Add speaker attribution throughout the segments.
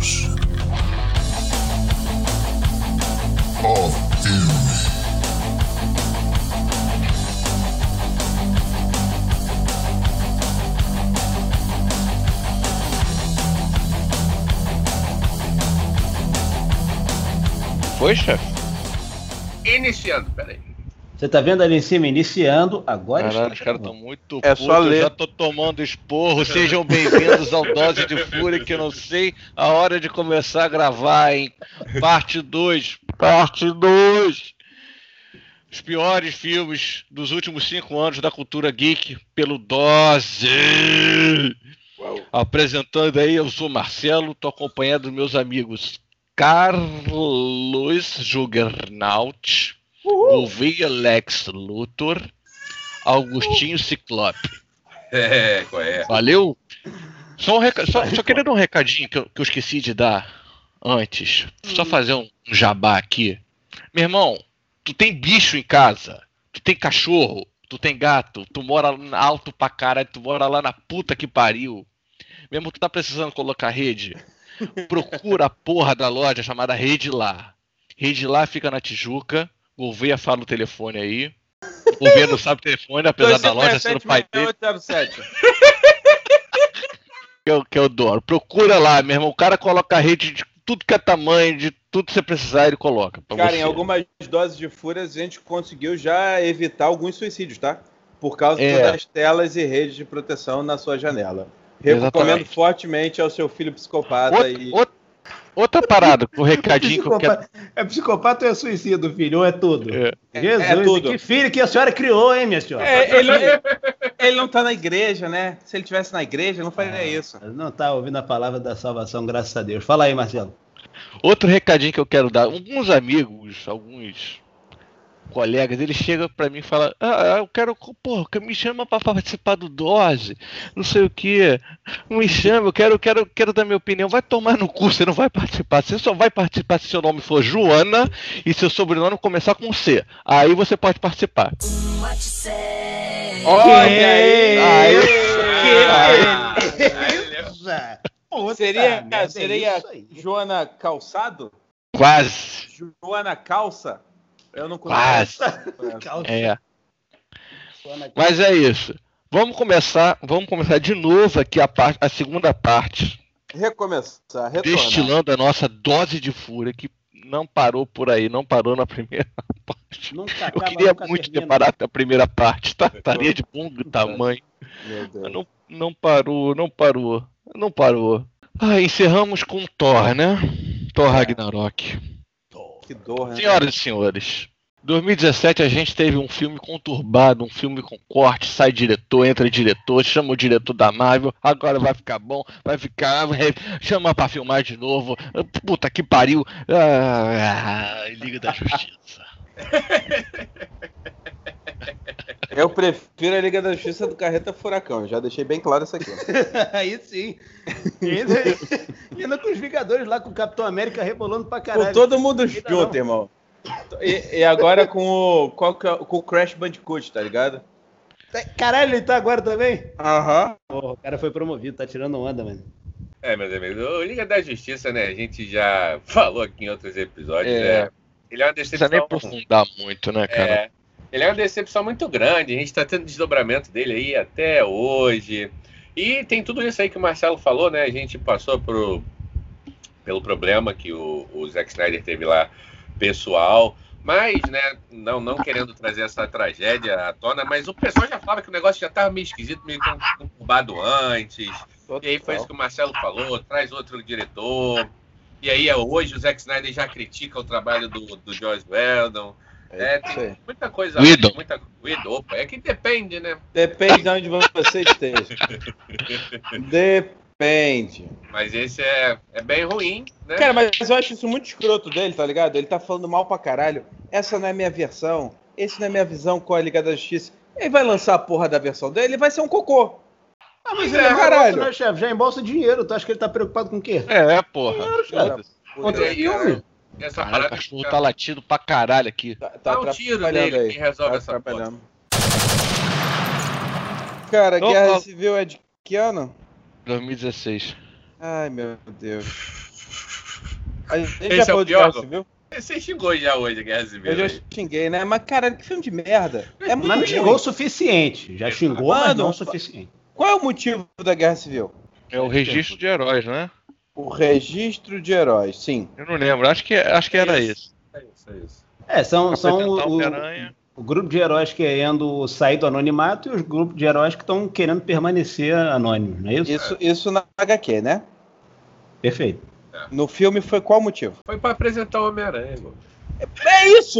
Speaker 1: House of Filme.
Speaker 2: Foi, chefe?
Speaker 3: Iniciando, peraí.
Speaker 4: Você tá vendo ali em cima iniciando, agora
Speaker 2: Caralho,
Speaker 4: está
Speaker 2: os caras estão muito
Speaker 5: É
Speaker 2: putos,
Speaker 5: só
Speaker 2: eu
Speaker 5: ler.
Speaker 2: já tô tomando esporro. Sejam bem-vindos ao Dose de Fúria, que eu não sei a hora de começar a gravar, hein? Parte 2. Parte 2. Os piores filmes dos últimos cinco anos da cultura geek pelo Dose. Apresentando aí, eu sou Marcelo, tô acompanhado dos meus amigos Carlos Juggernaut, Gouveia Lex Luthor, Augustinho Ciclope.
Speaker 3: É, qual é?
Speaker 2: Valeu? Só, um reca- só, só queria dar um recadinho que eu, que eu esqueci de dar antes. Só fazer um jabá aqui. Meu irmão, tu tem bicho em casa, tu tem cachorro, tu tem gato, tu mora alto pra caralho, tu mora lá na puta que pariu. Mesmo tu tá precisando colocar rede, procura a porra da loja chamada Rede Lá. Rede Lá fica na Tijuca. Gouveia fala o telefone aí. O Gouveia não sabe o telefone, apesar da loja ser o pai dele.
Speaker 5: 2807.
Speaker 2: que eu, que eu adoro. Procura lá, meu irmão. O cara coloca a rede de tudo que é tamanho, de tudo que você precisar, ele coloca.
Speaker 5: Cara,
Speaker 2: você.
Speaker 5: em algumas doses de fúrias a gente conseguiu já evitar alguns suicídios, tá? Por causa
Speaker 2: É.
Speaker 5: das telas e redes de proteção na sua janela. Recomendo
Speaker 2: Exatamente.
Speaker 5: fortemente ao seu filho psicopata
Speaker 2: Outra,
Speaker 5: e.
Speaker 2: outra- outra parada, o recadinho que eu quero.
Speaker 4: É psicopata ou é suicídio, filho? Ou é tudo?
Speaker 2: É.
Speaker 4: Jesus,
Speaker 5: é tudo.
Speaker 4: que filho que a senhora criou, hein, minha senhora?
Speaker 5: É, ele, ele não tá na igreja, né? Se ele tivesse na igreja, não faria isso.
Speaker 4: Não tá ouvindo a palavra da salvação, graças a Deus. Fala aí, Marcelo.
Speaker 2: Outro recadinho que eu quero dar. Alguns amigos, alguns colegas, eles chegam pra mim e falam: Ah, eu quero, porra, que me chama pra participar do Dose, não sei o que. Me chama, eu quero, quero, quero dar minha opinião. Vai tomar no cu, você não vai participar. Você só vai participar se seu nome for Joana e seu sobrenome começar com C. Aí você pode participar.
Speaker 5: Olha aí!
Speaker 4: Puta
Speaker 5: Seria,
Speaker 4: merda, é
Speaker 5: seria
Speaker 4: isso aí.
Speaker 5: Joana Calçado?
Speaker 2: Quase.
Speaker 5: Joana Calça? Eu não
Speaker 2: Quase.
Speaker 5: conheço.
Speaker 2: É. Mas é isso. Vamos começar, vamos começar de novo aqui a, parte, a segunda parte,
Speaker 5: Recomeçar, retornar.
Speaker 2: destilando a nossa dose de fúria que não parou por aí, não parou na primeira parte.
Speaker 4: Nunca
Speaker 2: Eu
Speaker 4: acaba,
Speaker 2: queria
Speaker 4: nunca
Speaker 2: muito ter
Speaker 4: termina.
Speaker 2: parado na primeira parte, tá? Estaria de bom tamanho.
Speaker 5: Meu Deus.
Speaker 2: Mas não, não parou, não parou, não parou. Ah, encerramos com Thor, né? Thor Ragnarok.
Speaker 5: Que dor, né?
Speaker 2: Senhoras e senhores, 2017 a gente teve um filme conturbado, um filme com corte, sai diretor, entra diretor, chama o diretor da Marvel, agora vai ficar bom, vai ficar, chama pra filmar de novo, puta que pariu, ah, Liga da Justiça.
Speaker 5: Eu prefiro a Liga da Justiça do Carreta Furacão. Já deixei bem claro isso aqui.
Speaker 4: Aí sim. E ainda, com os Vingadores lá, com o Capitão América rebolando pra
Speaker 5: Com
Speaker 4: caralho.
Speaker 5: todo mundo junto, irmão. E, e agora com o, qual que é- com o Crash Bandicoot, tá ligado?
Speaker 4: Caralho, ele tá agora também?
Speaker 5: Aham.
Speaker 4: Porra, o cara foi promovido, tá tirando onda, mano.
Speaker 3: É, meus amigos, o Liga da Justiça, né? A gente já falou aqui em outros episódios,
Speaker 2: É.
Speaker 3: né? Ele é uma
Speaker 2: Não precisa nem
Speaker 3: decepção.
Speaker 2: aprofundar muito, né, cara?
Speaker 3: É, ele é uma decepção muito grande. A gente tá tendo desdobramento dele aí até hoje. E tem tudo isso aí que o Marcelo falou, né? A gente passou pro, pelo problema que o, o Zack Snyder teve lá pessoal. Mas, né, não, não querendo trazer essa tragédia à tona, mas o pessoal já falava que o negócio já tava meio esquisito, meio conturbado antes. E aí foi isso que o Marcelo falou, traz outro diretor. E aí hoje o Zack Snyder já critica o trabalho do, do Joss Whedon. É,
Speaker 5: isso
Speaker 3: tem muita coisa.
Speaker 2: Whedon.
Speaker 3: Muita, opa, é que depende, né?
Speaker 5: Depende de onde você esteja. Depende.
Speaker 3: Mas esse é, é bem ruim, né?
Speaker 5: Cara, mas eu acho isso muito escroto dele, tá ligado? Ele tá falando mal pra caralho. Essa não é minha versão. Esse não é minha visão com a Liga da Justiça. Ele vai lançar a porra da versão dele, ele vai ser um cocô.
Speaker 4: Ah, mas ele
Speaker 5: é,
Speaker 4: é
Speaker 5: caralho.
Speaker 4: caralho. né, chefe? Já embolsa dinheiro. Tu acha que ele tá preocupado com o quê?
Speaker 2: É, porra.
Speaker 5: Cara,
Speaker 4: Contra
Speaker 3: É,
Speaker 4: filme.
Speaker 3: cara, Essa
Speaker 2: Caralho, o
Speaker 3: parada
Speaker 2: cachorro
Speaker 3: fica-
Speaker 2: tá latindo pra caralho aqui.
Speaker 5: Tá, tá
Speaker 3: Dá um tiro nele
Speaker 5: aí.
Speaker 3: que resolve
Speaker 5: Tá
Speaker 3: essa porra.
Speaker 5: Cara,
Speaker 2: Opa.
Speaker 5: Guerra Civil é de que ano?
Speaker 2: 2016.
Speaker 5: Ai, meu Deus. A gente
Speaker 3: Esse
Speaker 5: já
Speaker 3: é o
Speaker 5: falou de
Speaker 3: pior,
Speaker 5: Guerra. Civil?
Speaker 3: Você xingou já hoje, Guerra Civil.
Speaker 5: Eu já xinguei, né? Mas, cara, que filme de merda. É muito
Speaker 4: Mas não xingou o suficiente. Já xingou, mas não o suficiente.
Speaker 5: Qual é o motivo da Guerra Civil?
Speaker 2: É o registro de heróis, né?
Speaker 5: O registro de heróis, sim.
Speaker 2: Eu não lembro, acho que, acho que era isso.
Speaker 3: É isso, é isso.
Speaker 4: É, são, são
Speaker 2: o
Speaker 4: o,
Speaker 2: Homem-Aranha.
Speaker 4: o grupo de heróis querendo sair do anonimato e os grupos de heróis que estão querendo permanecer anônimos, não é isso?
Speaker 5: Isso, isso na HQ, né?
Speaker 4: Perfeito.
Speaker 5: No filme foi qual motivo?
Speaker 3: Foi pra apresentar o Homem-Aranha.
Speaker 5: É isso!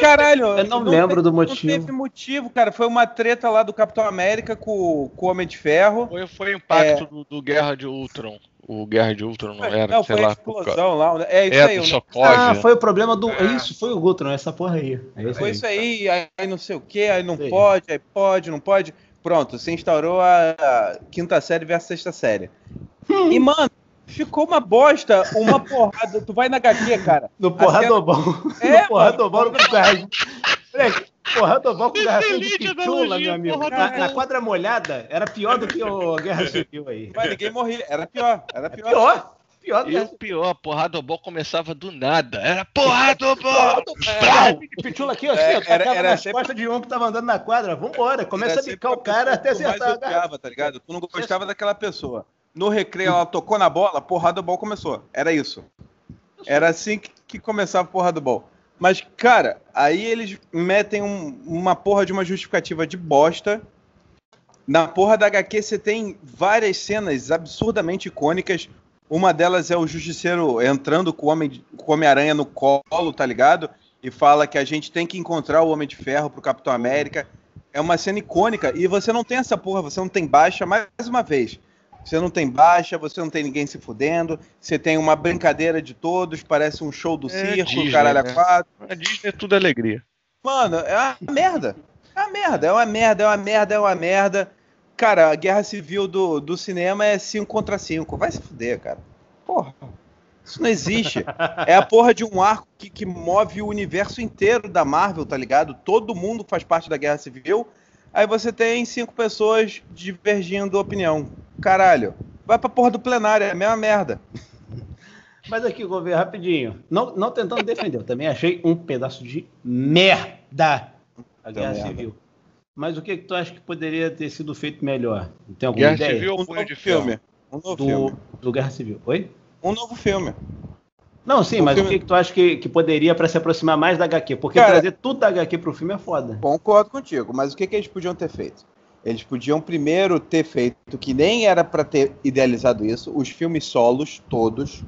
Speaker 5: Caralho,
Speaker 4: Eu não lembro do
Speaker 5: Não
Speaker 4: motivo.
Speaker 5: teve motivo, cara. Foi uma treta lá do Capitão América com, com o Homem de Ferro.
Speaker 2: Foi, foi o impacto do, do Guerra de Ultron. O Guerra de Ultron não era,
Speaker 5: não,
Speaker 2: sei
Speaker 5: foi a
Speaker 2: lá. por
Speaker 5: explosão lá. É isso
Speaker 2: É,
Speaker 5: aí.
Speaker 2: do.
Speaker 4: Ah, foi o problema do.
Speaker 3: É.
Speaker 4: Isso, foi o Gutron, essa porra aí. É isso
Speaker 5: Foi
Speaker 4: aí.
Speaker 5: isso aí, aí, aí não sei o que, aí não
Speaker 4: Sim.
Speaker 5: pode, aí pode, não pode. Pronto, se instaurou a, a quinta série versus sexta série. E, mano, ficou uma bosta, uma porrada. Tu vai na HQ, cara.
Speaker 4: No
Speaker 5: A
Speaker 4: porradobol.
Speaker 5: É,
Speaker 4: no porradobol no. Moleque, porradobol com garrafinha de pitula,
Speaker 2: analogia,
Speaker 4: meu amigo. Na, na quadra molhada, era pior do que o Guerra Civil aí.
Speaker 5: Mas ninguém morria. Era pior, era pior.
Speaker 4: Pior. Pior do
Speaker 2: E
Speaker 4: que
Speaker 2: o pior, começava do nada. Era porradobol!
Speaker 4: Brau! Pitula aqui, ó, assim,
Speaker 5: É,
Speaker 4: ó,
Speaker 5: era- era
Speaker 4: nas
Speaker 5: sempre-
Speaker 4: de um que tava andando na quadra. Vambora, começa
Speaker 5: Era
Speaker 4: a bicar o cara até
Speaker 5: que tu mais
Speaker 4: acertar
Speaker 5: odiava, tá ligado? Tu não gostava daquela pessoa. No recreio, ela tocou na bola, porrada do bol começou. Era isso. Era assim que, que começava a porra do bol. Mas, cara, aí eles metem um- uma porra de uma justificativa de bosta. Na porra da HQ você tem várias cenas absurdamente icônicas. Uma delas é o Justiceiro entrando com o Homem- com o Homem-Aranha no colo, tá ligado? E fala que a gente tem que encontrar o Homem de Ferro pro Capitão América. É uma cena icônica. E você não tem essa porra, você não tem baixa, mais uma vez. Você não tem baixa, você não tem ninguém se fudendo. Você tem uma brincadeira de todos, parece um show do
Speaker 2: É
Speaker 5: circo,
Speaker 2: Disney,
Speaker 5: caralho a
Speaker 2: né?
Speaker 5: quatro.
Speaker 2: A Disney é tudo alegria.
Speaker 5: Mano, é uma merda. É uma merda, é uma merda, é uma merda, é uma merda. Cara, a guerra civil do, do cinema é 5 contra 5. Vai se fuder, cara. Porra. Isso não existe. É a porra de um arco que, que move o universo inteiro da Marvel, tá ligado? Todo mundo faz parte da guerra civil. Aí você tem cinco pessoas divergindo opinião. Caralho. Vai pra porra do plenário, é a mesma merda.
Speaker 4: Mas aqui, governo, rapidinho. Não, não tentando defender, eu também achei um pedaço de merda a Guerra
Speaker 5: merda.
Speaker 4: Civil. Mas o que, que tu acha que poderia ter sido feito melhor? Tem alguma
Speaker 2: Guerra
Speaker 4: ideia?
Speaker 2: Civil ou
Speaker 5: Um
Speaker 2: Punho
Speaker 5: novo
Speaker 2: de
Speaker 5: filme. Um novo filme.
Speaker 4: Do, do Guerra Civil. Oi?
Speaker 5: Um novo filme.
Speaker 4: Não, sim,
Speaker 5: O
Speaker 4: mas
Speaker 5: filme-
Speaker 4: o que, que tu acha que, que poderia para se aproximar mais da HQ? Porque
Speaker 5: Cara-
Speaker 4: trazer tudo da HQ pro filme é foda.
Speaker 5: Concordo contigo, mas o que, que eles podiam ter feito? Eles podiam primeiro ter feito que nem era pra ter idealizado isso, os filmes solos todos,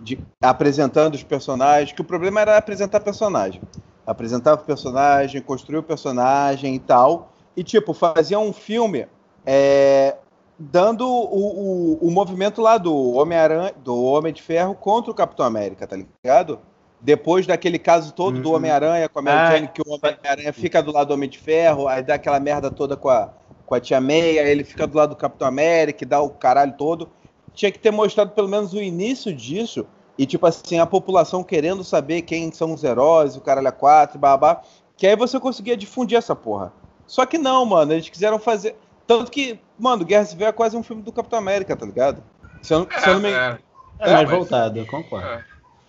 Speaker 5: de- apresentando os personagens, que o problema era apresentar personagem. Apresentava o personagem, construir o personagem e tal, e tipo, fazia um filme é, dando o, o, o movimento lá do Homem-Aranha, do Homem de Ferro contra o Capitão América, tá ligado? Depois daquele caso todo do
Speaker 4: Uhum.
Speaker 5: Homem-Aranha com a Mary
Speaker 4: Ah,
Speaker 5: Jane, que o Homem-Aranha fica do lado do Homem de Ferro, aí dá aquela merda toda com a, com a Tia aí ele fica do lado do Capitão América, e dá o caralho todo. Tinha que ter mostrado pelo menos o início disso, e tipo assim, a população querendo saber quem são os heróis, o caralho a quatro, babá, que aí você conseguia difundir essa porra. Só que não, mano, eles quiseram fazer... Tanto que, mano, Guerra Civil é quase um filme do Capitão América, tá ligado? Se eu, não- se eu não me engano...
Speaker 3: É,
Speaker 4: É, mais
Speaker 3: mas-
Speaker 4: voltado, eu concordo.
Speaker 3: é.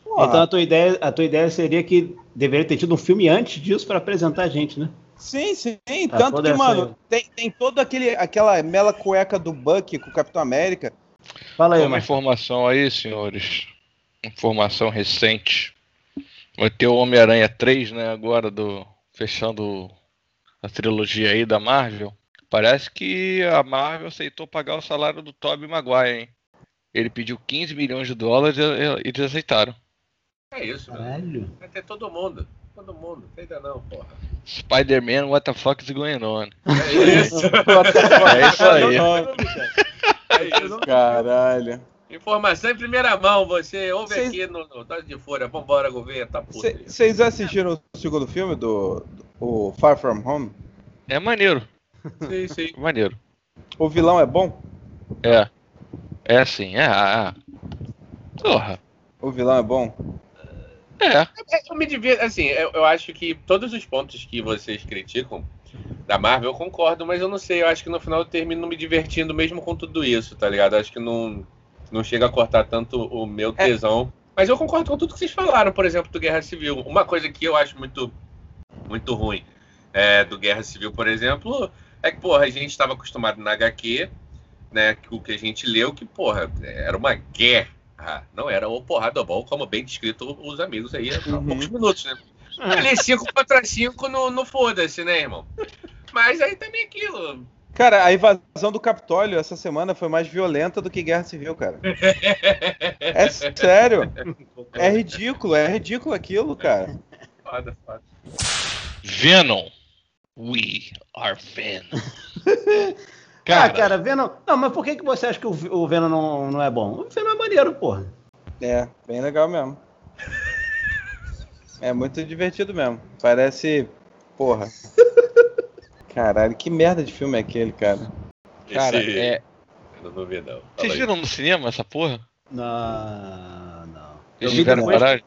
Speaker 4: Então a tua, ideia, a tua ideia seria que deveria ter tido um filme antes disso para apresentar a gente, né?
Speaker 5: Sim, sim.
Speaker 4: Ah,
Speaker 5: Tanto
Speaker 4: toda
Speaker 5: que, mano, tem, tem todo aquele aquela mela cueca do Buck com o Capitão América.
Speaker 4: Fala aí,
Speaker 2: Uma
Speaker 4: Marcos.
Speaker 2: informação aí, senhores. Informação recente. Vai ter o Homem-Aranha 3, né? Agora do. Fechando a trilogia aí da Marvel. Parece que a Marvel aceitou pagar o salário do Tobey Maguire, hein? Ele pediu 15 milhões de dólares e eles aceitaram.
Speaker 3: É isso.
Speaker 4: Caralho.
Speaker 3: Vai ter todo mundo. Todo mundo. Ainda não, porra.
Speaker 2: Spider-Man, what the fuck is going on?
Speaker 3: É isso.
Speaker 2: É isso aí.
Speaker 3: É isso.
Speaker 5: Caralho.
Speaker 3: Informação em primeira mão. Você ouve
Speaker 5: Cês-
Speaker 3: aqui no, no Dose de Folha. Vambora, governo. Tá puto.
Speaker 5: Vocês assistiram o segundo filme do, do o Far From Home?
Speaker 2: É maneiro,
Speaker 3: Sim, sim.
Speaker 2: maneiro.
Speaker 5: O vilão é bom?
Speaker 2: É. É sim, é. é. Porra.
Speaker 5: O vilão é bom?
Speaker 2: É.
Speaker 3: É, Eu me divirto, assim, eu, eu acho que todos os pontos que vocês criticam da Marvel eu concordo, mas eu não sei, eu acho que no final eu termino me divertindo mesmo com tudo isso, tá ligado? Eu acho que não, não chega a cortar tanto o meu
Speaker 5: É.
Speaker 3: tesão Mas eu concordo com tudo que vocês falaram, por exemplo, do Guerra Civil. Uma coisa que eu acho muito, muito ruim é, do Guerra Civil, por exemplo, é que, porra, a gente estava acostumado na HQ, né, o que a gente leu, que, porra, era uma guerra. Não era o porrada bom, como bem descrito os amigos aí há
Speaker 5: Uhum.
Speaker 3: poucos minutos, né? Ali 5 contra 5 no, no foda-se, né, irmão? Mas aí também aquilo.
Speaker 5: Cara, a invasão do Capitólio essa semana foi mais violenta do que Guerra Civil, cara. É sério. É ridículo, é ridículo aquilo, cara.
Speaker 3: Foda, foda.
Speaker 2: Venom. We are Venom.
Speaker 4: Ah, cara, Venom. Não, mas por que, que você acha que o, Venom não, não é bom? O Venom é maneiro, porra.
Speaker 5: É, bem legal mesmo. É muito divertido mesmo. Parece. Porra. Caralho, que merda de filme é aquele, cara?
Speaker 2: Cara,
Speaker 3: Esse-
Speaker 2: é.
Speaker 3: Eu não ver, não. Fala
Speaker 2: Vocês
Speaker 3: aí.
Speaker 2: viram no cinema essa porra?
Speaker 4: Não, não. Eu
Speaker 2: Eles
Speaker 4: vi
Speaker 2: tiveram
Speaker 4: depois,
Speaker 2: coragem?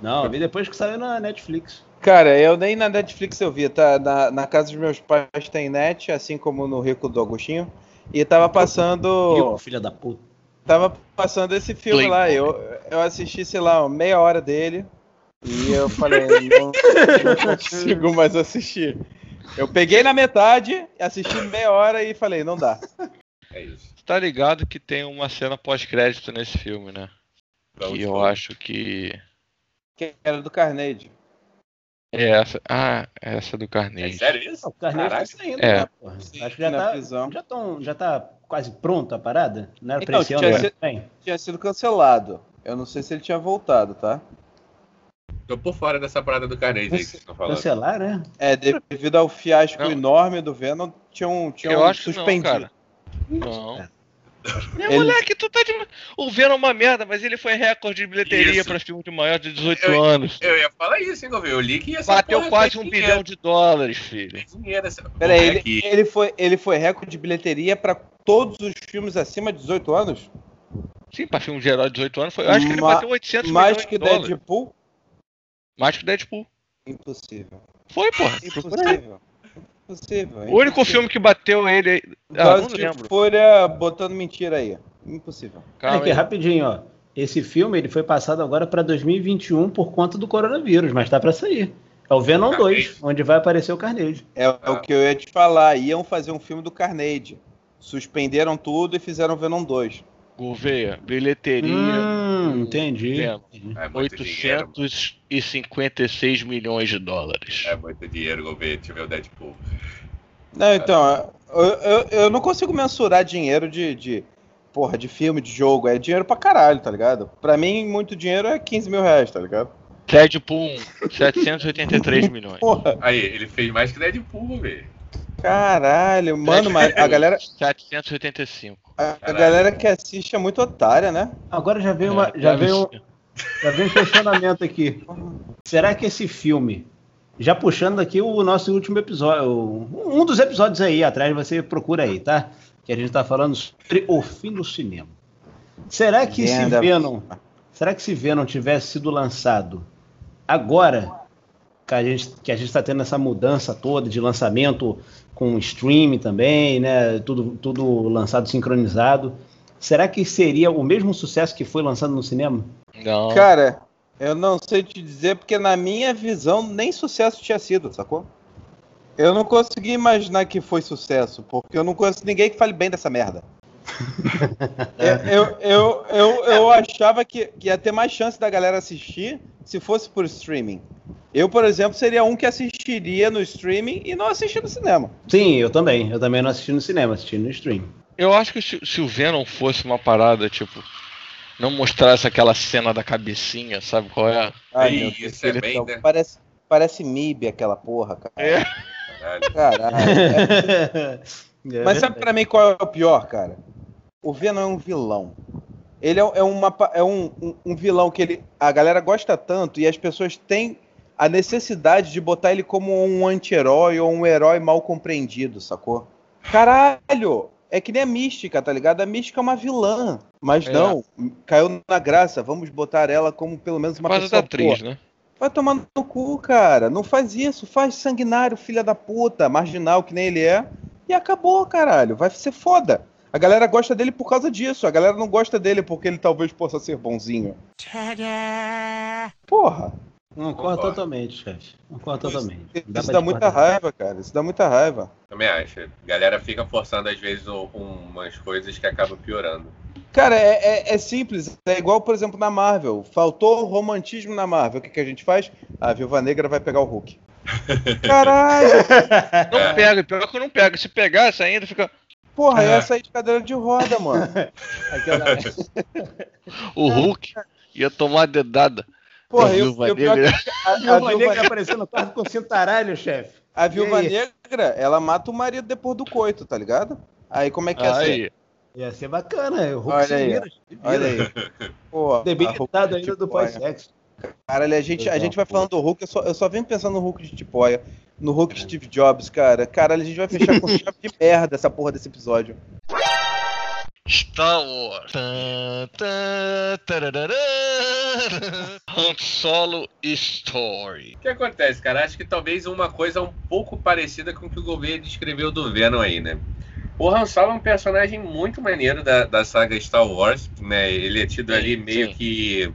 Speaker 4: não, eu vi depois que saiu na Netflix.
Speaker 5: Cara, eu nem na Netflix eu vi, tá? Na, na casa dos meus pais tem net, assim como no Rico do Agostinho. E tava passando.
Speaker 4: Rico, filha da puta.
Speaker 5: Tava passando esse filme lá. Eu, eu assisti, sei lá, meia hora dele. E eu falei, não, não consigo mais assistir. Eu peguei na metade, assisti meia hora e falei, não dá.
Speaker 3: É isso.
Speaker 2: Você tá ligado que tem uma cena pós-crédito nesse filme, né?
Speaker 3: Vamos
Speaker 2: Que eu
Speaker 3: falar.
Speaker 2: acho que.
Speaker 5: Que era do Carnage.
Speaker 2: É essa. Ah, essa do
Speaker 3: É
Speaker 2: Carnage.
Speaker 3: sério isso?
Speaker 4: O Carneiro tá
Speaker 3: Caralho.
Speaker 4: saindo,
Speaker 2: É.
Speaker 4: né, porra? Acho que já
Speaker 5: na
Speaker 4: tá,
Speaker 5: prisão.
Speaker 4: já, tão, já tá quase pronto a parada? Não era pra
Speaker 5: Então,
Speaker 4: esse ano,
Speaker 5: tinha
Speaker 4: né?
Speaker 5: sido- Tinha sido cancelado. Eu não sei se ele tinha voltado, tá?
Speaker 3: Tô por fora dessa parada do Carnage aí que vocês estão falando.
Speaker 4: cancelar, né?
Speaker 5: É, devido ao fiasco
Speaker 2: Não.
Speaker 5: enorme do Venom, tinham, tinham
Speaker 2: Eu acho que não,
Speaker 5: suspendido.
Speaker 2: cara. Não. Meu
Speaker 5: Ele-
Speaker 2: moleque, tu tá de. O Venom é uma merda, mas ele foi recorde de bilheteria pra filme de maior de 18
Speaker 3: Eu-
Speaker 2: anos.
Speaker 3: Eu ia falar isso, hein, Gouveia? Eu li que ia ser
Speaker 2: Bateu
Speaker 3: porra,
Speaker 2: quase um
Speaker 3: dinheiro,
Speaker 2: bilhão de dólares, filho.
Speaker 3: tem dinheiro essa...
Speaker 5: Peraí, ele,
Speaker 3: que-
Speaker 5: ele, foi, ele foi recorde de bilheteria pra todos os filmes acima de 18 anos?
Speaker 2: Sim, pra filme de herói de 18 anos, foi, eu acho que ele
Speaker 5: Ma-
Speaker 2: bateu 800
Speaker 5: Mais
Speaker 2: milhões
Speaker 5: que
Speaker 2: de dólares.
Speaker 5: Deadpool?
Speaker 2: Mais que Deadpool.
Speaker 5: Impossível.
Speaker 2: Foi, porra.
Speaker 5: Impossível. Impossível.
Speaker 2: O único filme que bateu ele. Ah, não
Speaker 5: de
Speaker 2: lembro.
Speaker 5: Fúria botando mentira aí. Impossível.
Speaker 2: Calma
Speaker 4: Aqui,
Speaker 2: aí.
Speaker 4: rapidinho, ó. Esse filme ele foi passado agora pra 2021 por conta do coronavírus, mas tá pra sair. É o Venom
Speaker 3: Carnage.
Speaker 4: 2, onde vai aparecer o Carnage.
Speaker 5: É, é o que eu ia te falar. Iam fazer um filme do Carnage. Suspenderam tudo e fizeram Venom 2.
Speaker 2: Gouveia, bilheteria.
Speaker 4: Hum, entendi.
Speaker 3: É muito dinheiro.
Speaker 2: 856 milhões de dólares.
Speaker 3: É muito dinheiro, Gouveia. Deixa eu ver o Deadpool.
Speaker 5: Não, então, eu, eu, eu não consigo mensurar dinheiro de, de. Porra, de filme, de jogo. É dinheiro pra caralho, tá ligado? Pra mim, muito dinheiro é 15 mil reais, tá ligado?
Speaker 2: Deadpool 1, 783 milhões.
Speaker 5: Porra,
Speaker 3: Aí, ele fez mais que Deadpool, Gouveia.
Speaker 5: Caralho. Mano, mas a galera,
Speaker 2: 785.
Speaker 5: a, a galera que assiste é muito otária, né?
Speaker 4: Agora já veio,
Speaker 2: É,
Speaker 4: uma, já veio, um- já veio um questionamento aqui. Será que esse filme, já puxando aqui o nosso último episódio, um dos episódios aí atrás, você procura aí, tá? Que a gente tá falando sobre o fim do cinema. Será que se
Speaker 5: Venda.
Speaker 4: Venom, será que se Venom tivesse sido lançado agora, que a gente que a gente está tendo essa mudança toda de lançamento com streaming também, né? Tudo tudo lançado sincronizado. Será que seria o mesmo sucesso que foi lançado no cinema?
Speaker 2: Não.
Speaker 5: Cara, eu não sei te dizer, porque na minha visão nem sucesso tinha sido, sacou? Eu não consegui imaginar que foi sucesso, porque eu não conheço ninguém que fale bem dessa merda. É, eu, eu, eu, eu achava que, que ia ter mais chance da galera assistir se fosse por streaming. Eu, por exemplo, seria um que assistiria no streaming e não assistir no cinema.
Speaker 4: Sim, eu também. Eu também não assisti no cinema, assisti no stream.
Speaker 2: Eu acho que se, se o Venom fosse uma parada, tipo, não mostrasse aquela cena da cabecinha, sabe qual é?
Speaker 5: Ai, Deus,
Speaker 3: isso é bem,
Speaker 5: tá-
Speaker 3: né?
Speaker 5: parece, parece MIB aquela porra, cara.
Speaker 2: É.
Speaker 3: Caralho.
Speaker 5: Caralho. é-
Speaker 4: É
Speaker 5: Mas sabe pra mim qual é o pior, cara? O Venom é um vilão. Ele é, é uma, é um, um, um vilão que ele, a galera gosta tanto e as pessoas têm a necessidade de botar ele como um anti-herói ou um herói mal compreendido, sacou? Caralho! É que nem a Mística, tá ligado? A Mística é uma vilã. Mas
Speaker 2: É.
Speaker 5: não, caiu na graça. Vamos botar ela como pelo menos uma
Speaker 2: causa
Speaker 5: pessoa
Speaker 2: atriz, né?
Speaker 5: Vai tomar no cu, cara. Não faz isso. Faz sanguinário, filha da puta, marginal que nem ele é. E acabou, caralho. Vai ser foda. A galera gosta dele por causa disso. A galera não gosta dele porque ele talvez possa ser bonzinho. Porra.
Speaker 4: Não concordo totalmente, chefe. Não concordo totalmente.
Speaker 5: Isso
Speaker 4: pra
Speaker 5: dá muita raiva, cara. Isso dá muita raiva.
Speaker 3: Também acho. A galera fica forçando, às vezes, um- umas coisas que acabam piorando.
Speaker 5: Cara, é, é- é simples. É igual, por exemplo, na Marvel. Faltou romantismo na Marvel. O que, que a gente faz? A Viúva Negra vai pegar o Hulk. Caralho!
Speaker 2: Não
Speaker 3: É.
Speaker 2: pega, pior que não pega. Se pegasse ainda, fica.
Speaker 5: Porra,
Speaker 3: É.
Speaker 5: ia sair de cadeira de roda, mano.
Speaker 4: Aquela...
Speaker 2: O Hulk ia tomar dedada.
Speaker 5: Porra,
Speaker 2: A
Speaker 5: eu,
Speaker 2: Viúva
Speaker 5: eu,
Speaker 2: Negra.
Speaker 5: a, a
Speaker 4: Viúva
Speaker 5: Viúva,
Speaker 4: Negra aparecendo no quarto com cintaralho, chefe.
Speaker 5: a Viúva? Negra, ela mata o marido depois do coito, tá ligado? Aí como é que é assim?
Speaker 2: Aí.
Speaker 4: Ia ser bacana. O Hulk
Speaker 5: Olha
Speaker 4: se
Speaker 5: aí,
Speaker 4: vira.
Speaker 5: Olha aí. Pô, a
Speaker 4: Debilitado
Speaker 5: Hulk de
Speaker 4: ainda do
Speaker 5: tipóia.
Speaker 4: pós-sexo.
Speaker 5: Caralho, a gente, a gente vai falando do Hulk, eu só, eu só venho pensando no Hulk de Tipóia, no Hulk Steve Jobs, cara. Caralho, a gente vai fechar com chave de merda essa porra desse episódio.
Speaker 2: Star Wars. Han Solo Story.
Speaker 3: O que acontece, cara? Acho que talvez uma coisa um pouco parecida com o que o governo descreveu do Venom aí, né? O Han Solo é um personagem muito maneiro da, da saga Star Wars, né? Ele é tido ali meio
Speaker 2: sim.
Speaker 3: que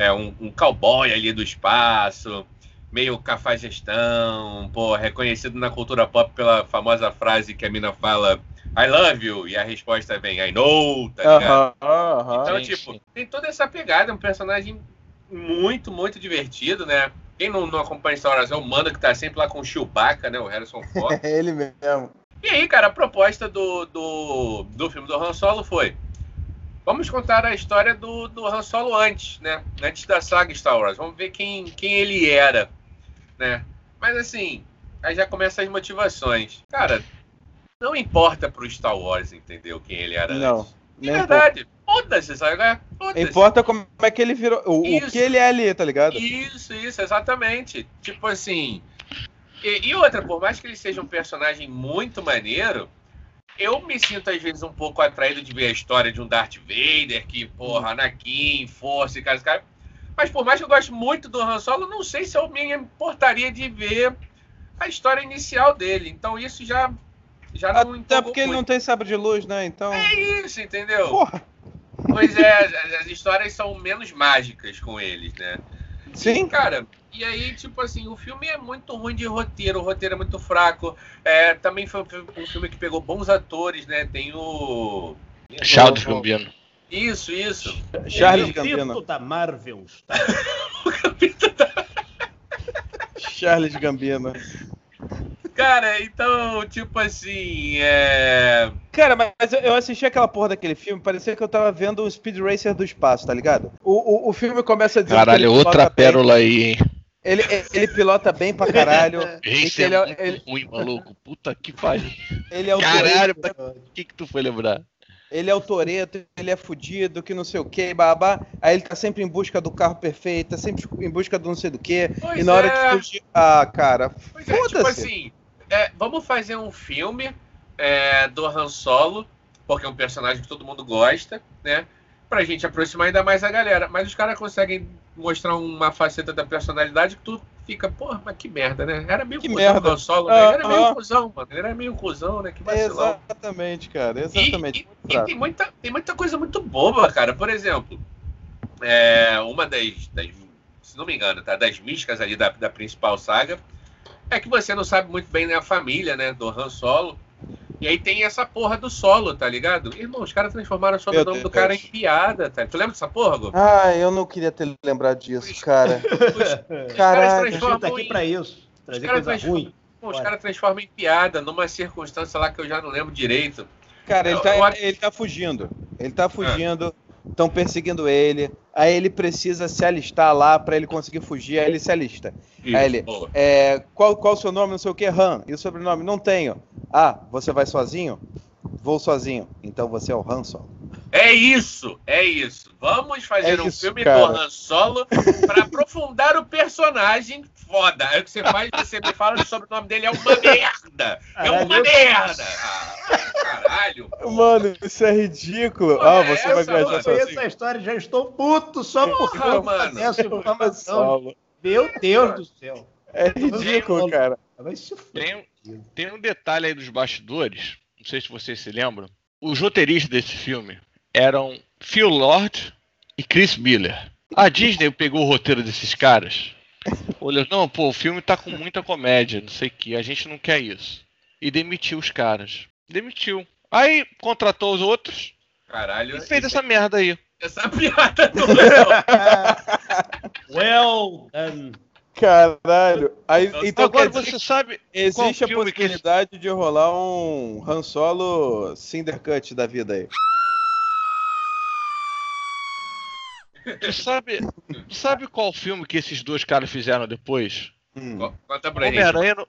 Speaker 3: é, um, um cowboy ali do espaço, meio cafajestão, pô, reconhecido na cultura pop pela famosa frase que a mina fala I love you, e a resposta vem I know, tá ligado?
Speaker 5: Aham, aham.
Speaker 3: Então,
Speaker 2: Sim,
Speaker 3: tipo, tem toda essa pegada, é um personagem muito, muito divertido, né? Quem não, não acompanha Star Wars é o Mando que tá sempre lá com o Chewbacca, né? O Harrison Ford.
Speaker 5: É ele mesmo.
Speaker 3: e aí, cara, a proposta do, do, do filme do Han Solo foi: vamos contar a história do, do Han Solo antes, né? Antes da saga Star Wars. Vamos ver quem, quem ele era, né? Mas assim, aí já começam as motivações. Cara, não importa pro Star Wars, entendeu? Quem ele era
Speaker 5: Não,
Speaker 3: antes. De
Speaker 5: nem
Speaker 3: verdade. Foda-se, sabe? Foda-se.
Speaker 5: Importa como é que ele virou. O, o que ele é ali, tá ligado?
Speaker 3: Isso, isso, exatamente. Tipo assim. E, e outra, por mais que ele seja um personagem muito maneiro, eu me sinto às vezes um pouco atraído de ver a história de um Darth Vader, que, porra, Anakin, Força e cara, cara. Mas por mais que eu goste muito do Han Solo, não sei se eu me importaria de ver a história inicial dele. Então isso já, já não
Speaker 5: Até porque ele não
Speaker 3: muito.
Speaker 5: tem sabre de luz, né? Então.
Speaker 3: É isso, entendeu?
Speaker 5: Porra.
Speaker 3: Pois é, as, as histórias são menos mágicas com eles, né?
Speaker 5: Sim.
Speaker 3: Cara, e aí, tipo assim, o filme é muito ruim de roteiro, o roteiro é muito fraco. É, também foi um fi- filme que pegou bons atores, né? Tem o.
Speaker 2: Charles Gambino.
Speaker 3: Isso, isso.
Speaker 5: Charles
Speaker 4: é o
Speaker 5: Gambino.
Speaker 4: título da Marvel. Tá?
Speaker 5: Charles Gambino.
Speaker 3: Cara, então, tipo assim, é.
Speaker 5: Cara, mas eu- assisti aquela porra daquele filme, parecia que eu tava vendo o Speed Racer do espaço, tá ligado? O, o, o filme começa a dizer que
Speaker 2: Caralho,
Speaker 5: ele
Speaker 2: outra
Speaker 5: pilota bem,
Speaker 2: pérola aí, hein?
Speaker 5: Ele, ele pilota bem pra caralho.
Speaker 2: Esse
Speaker 5: que
Speaker 2: é
Speaker 5: ele, é,
Speaker 2: muito
Speaker 5: ele,
Speaker 2: ruim, maluco. Puta que pariu.
Speaker 5: ele é o
Speaker 2: Caralho, pra que que tu foi lembrar?
Speaker 5: ele é o Toreto, ele é fudido, que não sei o que, babá. Aí ele tá sempre em busca do carro perfeito, tá sempre em busca do não sei do que. E na hora
Speaker 3: é.
Speaker 5: de fugir. Ah, cara,
Speaker 3: Pois é, tipo assim, é, vamos fazer um filme é, do Han Solo, porque é um personagem que todo mundo gosta, né? Pra gente aproximar ainda mais a galera. Mas os caras conseguem mostrar uma faceta da personalidade que tu fica, porra, mas que merda, né? Era meio
Speaker 5: Que
Speaker 3: cuzão
Speaker 5: merda.
Speaker 3: Han Solo, né? Ele era
Speaker 5: Ah,
Speaker 3: meio
Speaker 5: ah.
Speaker 3: cuzão, mano. Ele era meio cuzão, né? Que vacilão.
Speaker 5: exatamente, cara,
Speaker 3: E,
Speaker 5: exatamente.
Speaker 3: e- e
Speaker 5: fraco.
Speaker 3: tem, muita, tem muita coisa muito boba, cara. Por exemplo, é, uma das, das- se não me engano, tá, das místicas ali da, da principal saga é que você não sabe muito bem né, a família, né, do Han Solo. E aí tem essa porra do solo, tá ligado? Irmão, os caras transformaram o sobrenome
Speaker 5: Meu
Speaker 3: do cara em
Speaker 5: Deus.
Speaker 3: piada, tá? Tu lembra dessa porra, Gu?
Speaker 5: Ah, eu não queria ter lembrado disso, cara.
Speaker 3: Os caras
Speaker 5: Caralho.
Speaker 4: A gente tá
Speaker 3: transformam
Speaker 4: aqui
Speaker 3: em-
Speaker 4: pra isso. Trazer
Speaker 3: caras transformam-. Os caras transformam em piada numa circunstância lá que eu já não lembro direito.
Speaker 5: Cara, ele
Speaker 3: Eu-
Speaker 5: tá,
Speaker 3: eu
Speaker 5: ele tá fugindo. Ele tá fugindo. Estão perseguindo ele. Aí ele precisa se alistar lá pra ele conseguir fugir. Aí ele se alista. Aí ele, é, qual, qual o seu nome? Não sei o que, Han. E o sobrenome? Não tenho. Ah, você vai sozinho? Vou sozinho. Então você é o Han Solo.
Speaker 3: É isso, é isso. Vamos fazer
Speaker 5: É
Speaker 3: um
Speaker 5: isso,
Speaker 3: filme
Speaker 5: cara.
Speaker 3: do Han Solo pra aprofundar o personagem foda. Aí o que você faz, você me fala que o sobrenome dele é uma merda. É uma
Speaker 4: Caralho.
Speaker 3: merda. Ah, caralho. pô.
Speaker 5: Mano, isso é ridículo. Ah,
Speaker 3: é
Speaker 5: você vai
Speaker 3: essa,
Speaker 5: viajar
Speaker 3: mano?
Speaker 4: Conheço
Speaker 5: sozinho.
Speaker 4: essa história, já estou puto só
Speaker 3: Porra,
Speaker 4: eu
Speaker 3: mano.
Speaker 4: essa
Speaker 5: Han
Speaker 4: informação.
Speaker 5: Solo.
Speaker 4: Meu Deus do céu.
Speaker 5: É ridículo, cara.
Speaker 4: Vai.
Speaker 2: Tem, tem um detalhe aí dos bastidores, não sei se vocês se lembram, os roteiristas desse filme eram Phil Lord e Chris Miller. A Disney pegou o roteiro desses caras. Olha, não, pô, o filme tá com muita comédia, não sei o que, a gente não quer isso. E demitiu os caras. Demitiu. Aí contratou os outros
Speaker 3: Caralho,
Speaker 2: e fez essa merda aí.
Speaker 3: essa piada não é.
Speaker 4: Well done.
Speaker 5: Caralho. Aí, então
Speaker 2: Agora você sabe
Speaker 5: que existe a
Speaker 2: filme que
Speaker 5: possibilidade de rolar um Han Solo Cinder Cut da vida aí.
Speaker 2: Tu sabe, tu sabe qual filme que esses dois caras fizeram depois?
Speaker 5: Hum.
Speaker 3: Conta pra gente.
Speaker 2: Homem-Aranha no,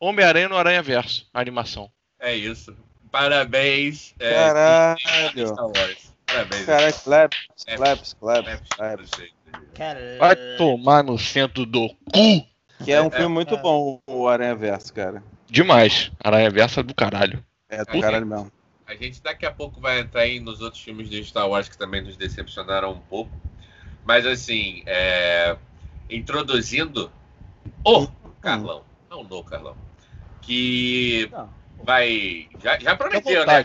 Speaker 2: Homem-Aranha no Aranha Verso, a animação.
Speaker 3: É isso. Parabéns. é,
Speaker 5: Caralho.
Speaker 3: Star Wars. Parabéns.
Speaker 5: Caralho, claps,
Speaker 3: É.
Speaker 5: claps, claps,
Speaker 3: É,
Speaker 5: claps.
Speaker 2: Vai tomar no centro do cu!
Speaker 5: Que é um
Speaker 3: É,
Speaker 5: filme muito bom, o Aranha Verso, cara.
Speaker 2: Demais. Aranha Verso é do caralho.
Speaker 5: É do
Speaker 3: Aí,
Speaker 5: caralho mesmo.
Speaker 3: A gente daqui a pouco vai entrar aí nos outros filmes de Star Wars que também nos decepcionaram um pouco. Mas assim, é, introduzindo o Carlão, não no Carlão, que
Speaker 4: Não.
Speaker 3: vai. Já, já prometeu, né?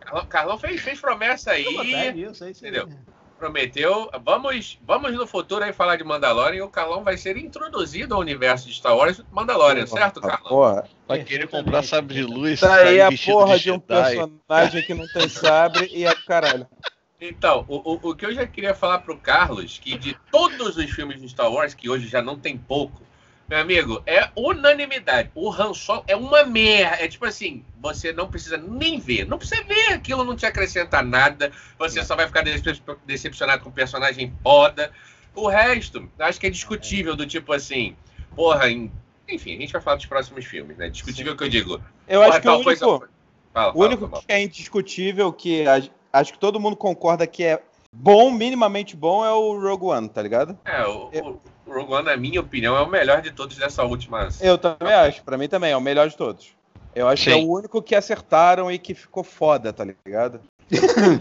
Speaker 3: Carlão, Carlão fez, fez promessa aí.
Speaker 4: Vontade, isso, é isso aí.
Speaker 3: Entendeu? prometeu. Vamos, vamos no futuro aí falar de Mandalorian e o Carlão vai ser introduzido ao universo de Star Wars Mandalorian, certo,
Speaker 5: Ah,
Speaker 3: Carlão?
Speaker 5: Porra.
Speaker 2: Vai querer comprar sabre de luz.
Speaker 5: Tá aí a porra
Speaker 2: de
Speaker 5: de um personagem que não tem sabre e é caralho.
Speaker 3: Então, o, o, o que eu já queria falar pro Carlos, que de todos os filmes de Star Wars, que hoje já não tem pouco, meu amigo, é unanimidade. O Han Solo é uma merda. É tipo assim, você não precisa nem ver. Não precisa ver, aquilo não te acrescenta nada. Você só vai ficar decep- decepcionado com o personagem foda. O resto, acho que é discutível, do tipo assim, porra, em- enfim, a gente vai falar dos próximos filmes, né? Discutível que eu digo.
Speaker 5: Eu
Speaker 3: porra,
Speaker 5: acho que o
Speaker 3: tal coisa-
Speaker 5: único,
Speaker 3: Fala,
Speaker 5: o
Speaker 3: fala,
Speaker 5: único
Speaker 3: fala.
Speaker 5: que é indiscutível, que a- acho que todo mundo concorda que é bom, minimamente bom, é o Rogue One, tá ligado?
Speaker 3: É, o, o, o Rogue One, na minha opinião, é o melhor de todos dessa última.
Speaker 5: Eu também acho, pra mim também, é o melhor de todos. Eu acho que é
Speaker 2: Sim.
Speaker 5: o único que acertaram e que ficou foda, tá ligado?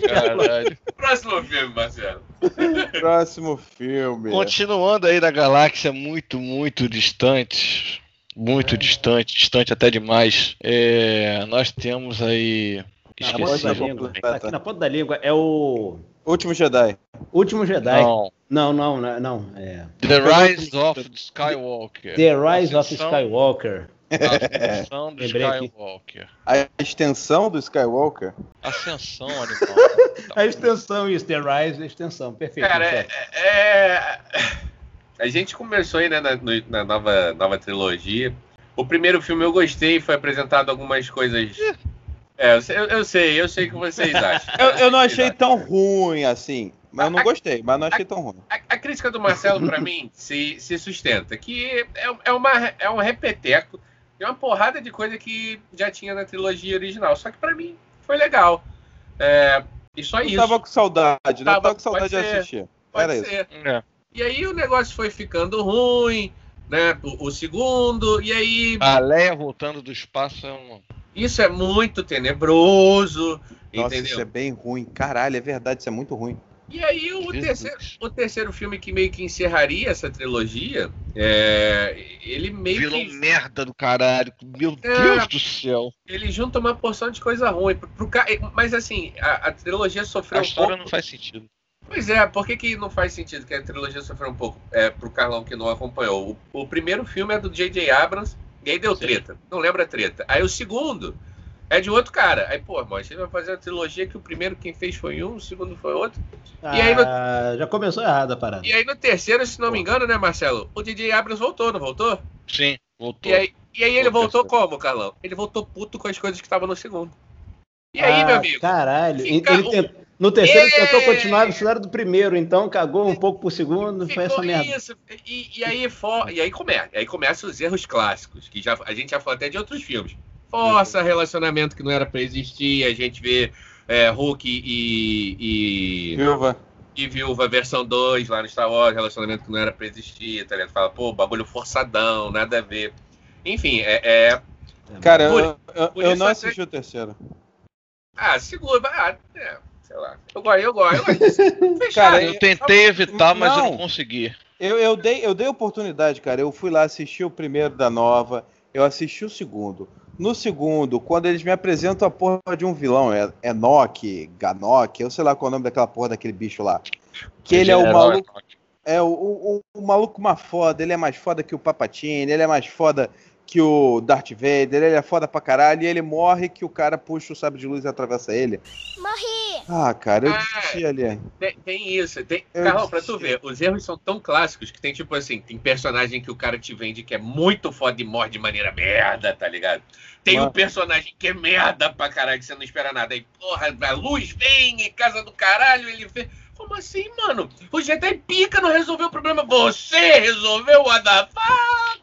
Speaker 2: Caralho.
Speaker 3: Próximo filme, Marcelo.
Speaker 5: Próximo filme.
Speaker 2: Continuando aí da galáxia muito, muito distante. Muito distante, distante até demais. É, nós temos aí.
Speaker 4: Na ponta
Speaker 2: Esqueci.
Speaker 4: da
Speaker 5: Esqueci.
Speaker 4: língua. Tá aqui na ponta da língua. É o
Speaker 5: Último Jedi.
Speaker 4: Último Jedi.
Speaker 2: Não.
Speaker 4: Não, não, não. não, É.
Speaker 2: The Rise of Skywalker.
Speaker 4: The Rise of Skywalker.
Speaker 2: Ascensão do
Speaker 4: Lembrei aqui.
Speaker 2: Skywalker.
Speaker 5: A extensão do Skywalker.
Speaker 2: Ascensão, animal.
Speaker 4: A extensão, isso. The Rise, a extensão. Perfeito.
Speaker 3: Cara, é, é- A gente começou aí né, na, na nova, nova trilogia. O primeiro filme eu gostei, foi apresentado algumas coisas. É, eu sei, eu, sei, eu sei o que vocês acham.
Speaker 5: Eu, eu não achei tão ruim assim. Mas eu não gostei, mas não achei tão ruim.
Speaker 3: A, a crítica do Marcelo, pra mim, se, se sustenta. Que é, é, uma, é um repeteco de uma porrada de coisa que já tinha na trilogia original. Só que pra mim foi legal. É, e só
Speaker 5: Eu
Speaker 3: isso.
Speaker 5: tava com saudade, né? Eu
Speaker 3: Tava,
Speaker 5: tava com saudade
Speaker 3: pode
Speaker 5: de
Speaker 3: ser.
Speaker 5: assistir.
Speaker 3: Pode
Speaker 5: Era isso.
Speaker 3: ser.
Speaker 2: É.
Speaker 3: E aí o negócio foi ficando ruim, né? O, o segundo, e aí
Speaker 2: A Leia voltando do espaço é um.
Speaker 3: Isso é muito tenebroso,
Speaker 5: Nossa,
Speaker 3: entendeu?
Speaker 5: isso é bem ruim. Caralho, é verdade, isso é muito ruim.
Speaker 3: E aí o
Speaker 2: Jesus.
Speaker 3: terceiro, o terceiro filme que meio que encerraria essa trilogia, é, ele meio
Speaker 2: Vilão
Speaker 3: que
Speaker 2: merda do caralho. Meu
Speaker 3: É.
Speaker 2: Deus do céu.
Speaker 3: ele junta uma porção de coisa ruim. Pro, pro mas assim, a, a trilogia sofreu
Speaker 2: A
Speaker 3: um
Speaker 2: história
Speaker 3: pouco.
Speaker 2: não faz sentido.
Speaker 3: Pois é, por que, que não faz sentido que a trilogia sofreu um pouco? É, pro Carlão que não acompanhou. O, o primeiro filme é do J.J. Abrams, e aí deu
Speaker 2: Sim.
Speaker 3: treta. Não lembra a treta. Aí o segundo é de outro cara. Aí, pô, mas você vai fazer uma trilogia que o primeiro quem fez foi um, o segundo foi outro. E aí,
Speaker 4: Ah, já começou errado a parada.
Speaker 3: E aí no terceiro, se não me engano, né, Marcelo? O J.J. Abrams voltou, não voltou?
Speaker 2: Sim, voltou.
Speaker 3: E aí, e aí ele
Speaker 2: Voltou,
Speaker 3: como, Carlão? Ele voltou puto com as coisas que estavam no segundo. E aí,
Speaker 4: Ah,
Speaker 3: meu amigo?
Speaker 4: Caralho.
Speaker 3: Fica
Speaker 4: Ele
Speaker 3: um-
Speaker 4: tent- No terceiro
Speaker 3: É.
Speaker 4: tentou continuar história do primeiro, então cagou um pouco pro segundo, foi essa merda.
Speaker 3: isso. E, e aí for, e aí começa, aí começa os erros clássicos, que já, a gente já falou até de outros filmes. Força relacionamento que não era pra existir, a gente vê é, Hulk e, e,
Speaker 5: Viúva.
Speaker 3: e Viúva versão 2 lá no Star Wars, relacionamento que não era pra existir, tá ligado? Fala, pô, bagulho forçadão, nada a ver. Enfim, é. é-
Speaker 5: Cara,
Speaker 3: Por-
Speaker 5: eu, eu,
Speaker 3: por
Speaker 5: eu não
Speaker 3: até-
Speaker 5: assisti o terceiro.
Speaker 3: ah, segura, ah, é, sei lá. Eu gosto, eu gosto. Eu gosto disso. Fechado.
Speaker 5: Cara,
Speaker 2: Eu tentei evitar, mas eu
Speaker 5: Não.
Speaker 2: não consegui.
Speaker 5: Eu, eu, dei, eu dei oportunidade, cara. Eu fui lá assistir o primeiro da nova, eu assisti o segundo. No segundo, quando eles me apresentam a porra de um vilão, é Enoch, Ganok, eu sei lá qual é o nome daquela porra daquele bicho lá. Que ele é o maluco. É, o, o, o maluco mais foda, ele é mais foda que o Papatini, ele é mais foda que o Darth Vader, ele é foda pra caralho, e ele morre que o cara puxa o sabre de luz e atravessa ele.
Speaker 6: Morri!
Speaker 5: Ah, cara, eu
Speaker 3: Ah.
Speaker 5: desisti ali.
Speaker 3: Tem, tem isso. Tem...
Speaker 5: Eu
Speaker 3: Carlão, pra tu ver, os erros são tão clássicos que tem tipo assim, tem personagem que o cara te vende que é muito foda e morre de maneira merda, tá ligado? Tem
Speaker 5: Mano.
Speaker 3: um personagem que é merda pra caralho, que você não espera nada. Aí, porra, a luz vem e casa do caralho, ele vê. Como assim, mano? O Jedi pica não resolveu o problema. Você resolveu o Adafá!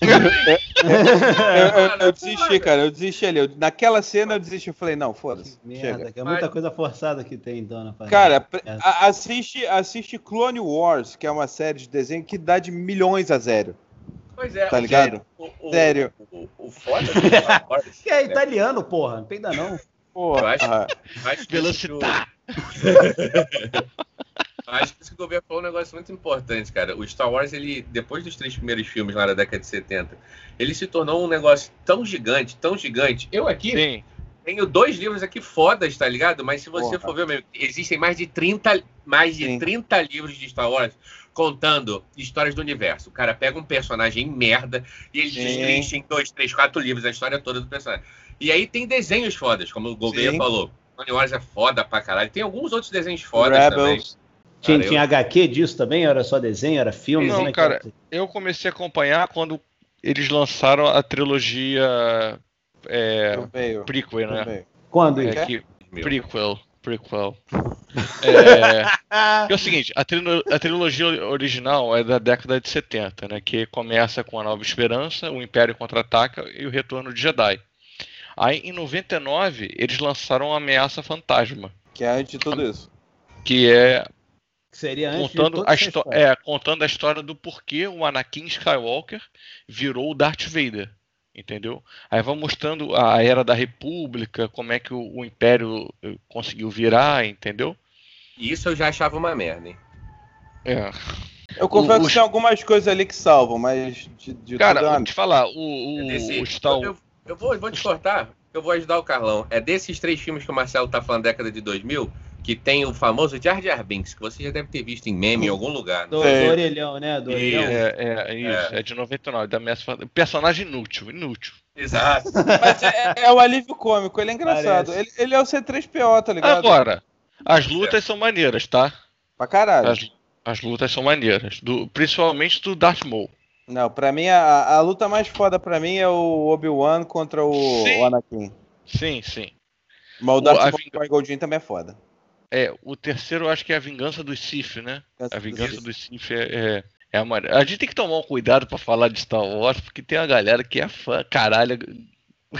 Speaker 5: Eu, eu- eu desisti, cara, eu desisti ali. Eu- naquela cena eu desisti, eu falei, não, foda-se,
Speaker 4: Merda,
Speaker 5: chega.
Speaker 4: que é muita coisa forçada que tem, então, na parada.
Speaker 5: Cara, pre-
Speaker 4: É.
Speaker 5: a- assiste, assiste Clone Wars, que é uma série de desenho que dá de milhões a zero.
Speaker 3: Pois é,
Speaker 5: Tá ligado?
Speaker 3: O, o,
Speaker 5: Sério.
Speaker 3: O, o foda Wars.
Speaker 4: Que é italiano, porra. Não peida não.
Speaker 5: Porra.
Speaker 3: Eu acho- Acho que
Speaker 2: Velocitar.
Speaker 3: Acho que isso que o governo falou é um negócio muito importante, cara. O Star Wars, ele, depois dos três primeiros filmes lá da década de 70, ele se tornou um negócio tão gigante, tão gigante. Eu aqui
Speaker 2: Sim.
Speaker 3: tenho dois livros aqui fodas, tá ligado? Mas se você
Speaker 5: Porra.
Speaker 3: for ver mesmo, existem mais de 30, mais de
Speaker 5: Sim.
Speaker 3: 30 livros de Star Wars contando histórias do universo. O cara pega um personagem merda e ele destrincha em dois, três, quatro livros a história toda do personagem. E aí tem desenhos fodas, como o Gouveia
Speaker 5: Sim.
Speaker 3: falou. Clone Wars é foda pra caralho. Tem alguns outros desenhos fodas também.
Speaker 4: Tinha,
Speaker 3: Cara, eu-
Speaker 4: tinha HQ disso também? Era só desenho? Era filme?
Speaker 2: Não,
Speaker 4: é que
Speaker 2: cara? Eu comecei a acompanhar quando eles lançaram a trilogia é,
Speaker 5: Eu
Speaker 2: prequel,
Speaker 5: eu
Speaker 2: né?
Speaker 4: Quando
Speaker 2: É que, prequel, prequel. É, é o seguinte, a, trilo- a trilogia original é da década de 70, né? Que começa com a Nova Esperança, o Império Contra-Ataca e o Retorno de Jedi. Aí, em 99, eles lançaram a Ameaça Fantasma,
Speaker 5: Que é antes de tudo isso.
Speaker 2: que é
Speaker 4: seria antes
Speaker 2: contando a,
Speaker 4: história.
Speaker 2: é, contando a história do porquê o Anakin Skywalker virou o Darth Vader. Entendeu? Aí vai mostrando a era da República, como é que o, o Império eh, conseguiu virar, entendeu?
Speaker 3: Isso eu já achava uma merda, hein?
Speaker 2: É.
Speaker 5: Eu confesso
Speaker 2: os-
Speaker 5: que tem algumas coisas ali que salvam, mas de, de
Speaker 2: Cara,
Speaker 5: é
Speaker 2: vou te falar, o, o,
Speaker 3: Desse-
Speaker 2: o Star
Speaker 3: eu, eu, eu vou, eu vou te cortar, eu vou ajudar o Carlão. É desses três filmes que o Marcelo tá falando década de 2000, que tem o famoso Jar Jar Binks, que você já deve ter visto em meme em algum lugar.
Speaker 4: Do,
Speaker 5: Sei.
Speaker 4: do orelhão, né? Do orelhão.
Speaker 2: É, é, é isso, é. de 99, da Fantasma. Personagem inútil, inútil.
Speaker 3: Exato.
Speaker 5: Mas é, é o alívio cômico, ele é engraçado. Ele, ele é o C3PO, tá ligado?
Speaker 2: Agora, as lutas são maneiras, tá?
Speaker 5: Pra caralho.
Speaker 2: As, as lutas são maneiras, do, principalmente do Darth Maul.
Speaker 5: Não, pra mim, a, a luta mais foda pra mim é o Obi-Wan contra o, o Anakin.
Speaker 2: Sim, sim.
Speaker 5: Mas o
Speaker 2: O-
Speaker 5: Darth
Speaker 2: a
Speaker 5: Maul
Speaker 2: vinga-
Speaker 5: com o Goldin também é foda.
Speaker 2: É, o terceiro eu acho que é a Vingança dos Sith, né? A Vingança dos Sith é, é, é a gente tem que tomar um cuidado pra falar de Star Wars, porque tem uma galera que é fã, caralho.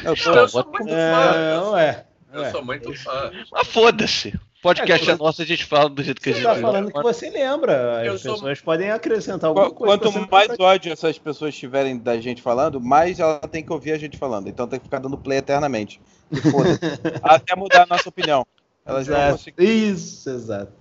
Speaker 5: Eu tô-
Speaker 3: Eu sou muito fã.
Speaker 4: É,
Speaker 3: Eu,
Speaker 4: ué.
Speaker 3: eu sou muito fã.
Speaker 2: Mas foda-se. Podcast
Speaker 4: É,
Speaker 2: é, nosso, a gente fala do jeito que a
Speaker 4: Você
Speaker 2: gente
Speaker 4: tá falando que você lembra. As
Speaker 3: Eu sou-
Speaker 4: pessoas podem acrescentar alguma coisa.
Speaker 5: Quanto
Speaker 4: você
Speaker 5: mais ódio essas pessoas tiverem da gente falando, mais ela tem que ouvir a gente falando. Então tem que ficar dando play eternamente. Até mudar a nossa opinião. Elas não vão
Speaker 4: Exato.
Speaker 5: conseguir.
Speaker 4: Isso, exato.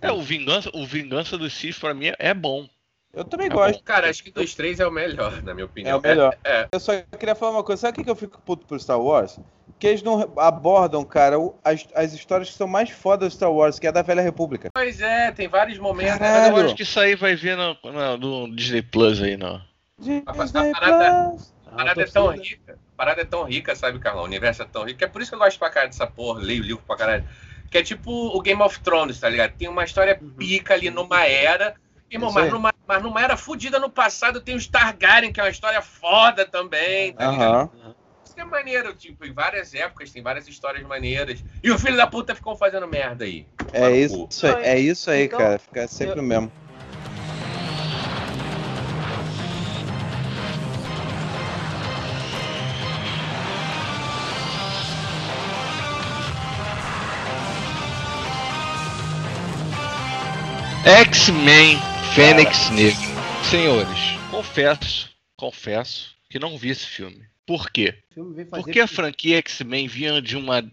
Speaker 2: É, o Vingança, o Vingança dos Sith pra mim é bom.
Speaker 5: Eu também
Speaker 2: É
Speaker 5: gosto.
Speaker 3: Cara, acho que dos três é o melhor, na minha
Speaker 5: É
Speaker 3: opinião.
Speaker 5: o melhor.
Speaker 3: É,
Speaker 5: Eu só queria falar uma coisa. Sabe o que eu fico puto por Star Wars? Que eles não abordam, cara, as, as histórias que são mais fodas do Star Wars, que é a da Velha República.
Speaker 3: Pois é, tem vários momentos.
Speaker 2: Mas eu acho que isso aí vai ver no, no, no Disney Plus aí, não.
Speaker 5: Disney
Speaker 3: a parada-
Speaker 5: Plus.
Speaker 3: A parada é tão rica. A parada é tão rica, sabe, Carlão? O universo é tão rico. É por isso que eu gosto pra caralho dessa porra, leio livro pra caralho. Que é tipo o Game of Thrones, tá ligado? Tem uma história pica ali numa era. Irmão, mas numa, mas numa era fodida no passado tem os Targaryen, que é uma história foda também, tá ligado?
Speaker 5: Aham.
Speaker 3: Isso que é maneiro, tipo, em várias épocas tem várias histórias maneiras. E o filho da puta ficou fazendo merda aí.
Speaker 5: É isso, isso aí, é isso aí,
Speaker 4: então,
Speaker 5: cara. Fica sempre
Speaker 4: eu-
Speaker 5: o mesmo.
Speaker 2: X-Men Fênix Negra. Senhores, confesso, confesso que não vi esse filme. Por quê? Porque a franquia X-Men vinha de uma.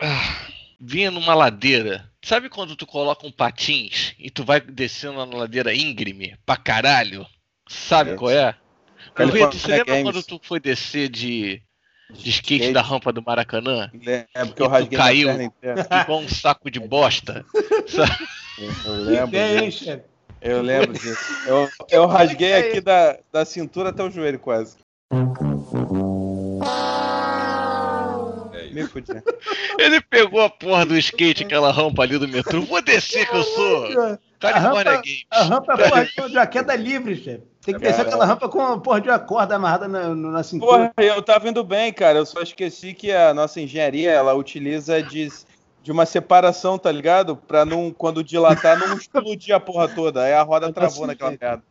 Speaker 2: Ah, vinha numa ladeira. Sabe quando tu coloca um patins e tu vai descendo na ladeira íngreme pra caralho? Sabe
Speaker 5: É.
Speaker 2: qual é?
Speaker 5: California
Speaker 2: Você lembra
Speaker 5: Games.
Speaker 2: quando tu foi descer de. de skate da rampa do Maracanã?
Speaker 5: Lembro que eu rasguei
Speaker 2: caiu. Igual um saco de bosta. Sabe?
Speaker 5: Eu lembro. Disso. Eu lembro disso. Eu, eu rasguei aqui da, da cintura até o joelho, quase.
Speaker 3: É.
Speaker 5: Me fudi.
Speaker 2: Ele pegou a porra do skate, aquela rampa ali do metrô. Vou descer que eu sou California
Speaker 4: rampa-
Speaker 2: Games.
Speaker 4: A rampa é porra de uma queda livre, chefe. Tem que descer
Speaker 5: Caralho.
Speaker 4: aquela rampa com a porra de uma corda amarrada na, na cintura.
Speaker 5: Porra, eu tava indo bem, cara. Eu só esqueci que a nossa engenharia, ela utiliza de, de uma separação, tá ligado? Pra não, quando dilatar, não explodir a porra toda. Aí a roda
Speaker 4: Eu
Speaker 5: travou naquela merda.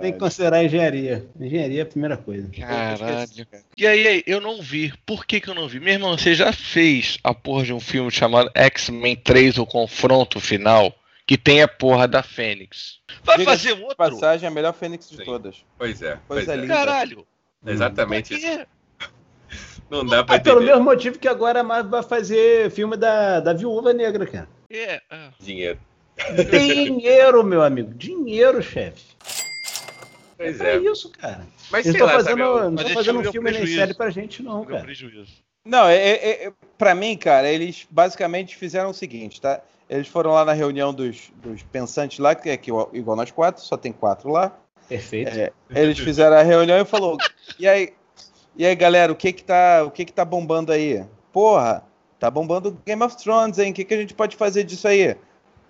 Speaker 4: Tem que considerar a engenharia. Engenharia é a primeira coisa.
Speaker 2: Caralho. E aí, aí, eu não vi. Por que, que eu não vi? Meu irmão, você já fez a porra de um filme chamado X-Men 3, o confronto final, que tem a porra da Fênix. Vai
Speaker 5: Diga-se
Speaker 2: fazer outro?
Speaker 5: Passagem, a melhor Fênix de
Speaker 3: Sim.
Speaker 5: todas.
Speaker 3: Pois é.
Speaker 5: Coisa
Speaker 3: Pois é.
Speaker 5: linda.
Speaker 2: Caralho.
Speaker 3: Exatamente isso. Não dá pra
Speaker 4: É pelo
Speaker 3: entender.
Speaker 4: mesmo motivo que agora a Marvel vai fazer filme da, da Viúva Negra, cara.
Speaker 2: É, é.
Speaker 3: Dinheiro.
Speaker 4: Dinheiro, meu amigo. Dinheiro, chefe.
Speaker 3: Pois
Speaker 4: É
Speaker 3: é.
Speaker 4: isso, cara.
Speaker 3: Mas
Speaker 4: Eles
Speaker 3: sei lá,
Speaker 4: fazendo,
Speaker 3: sabe?
Speaker 4: não estão
Speaker 2: esse
Speaker 4: fazendo um filme nem série pra gente, não, cara.
Speaker 2: prejuízo.
Speaker 5: Não, é, é, é- pra mim, cara, eles basicamente fizeram o seguinte, tá? Eles foram lá na reunião dos, dos pensantes lá, que é que, igual nós quatro, só tem quatro lá.
Speaker 4: Perfeito.
Speaker 5: É, eles fizeram a reunião e falou: "E aí, e aí, galera, o que que tá, o que que tá bombando aí? Porra, tá bombando Game of Thrones, hein? O que que a gente pode fazer disso aí?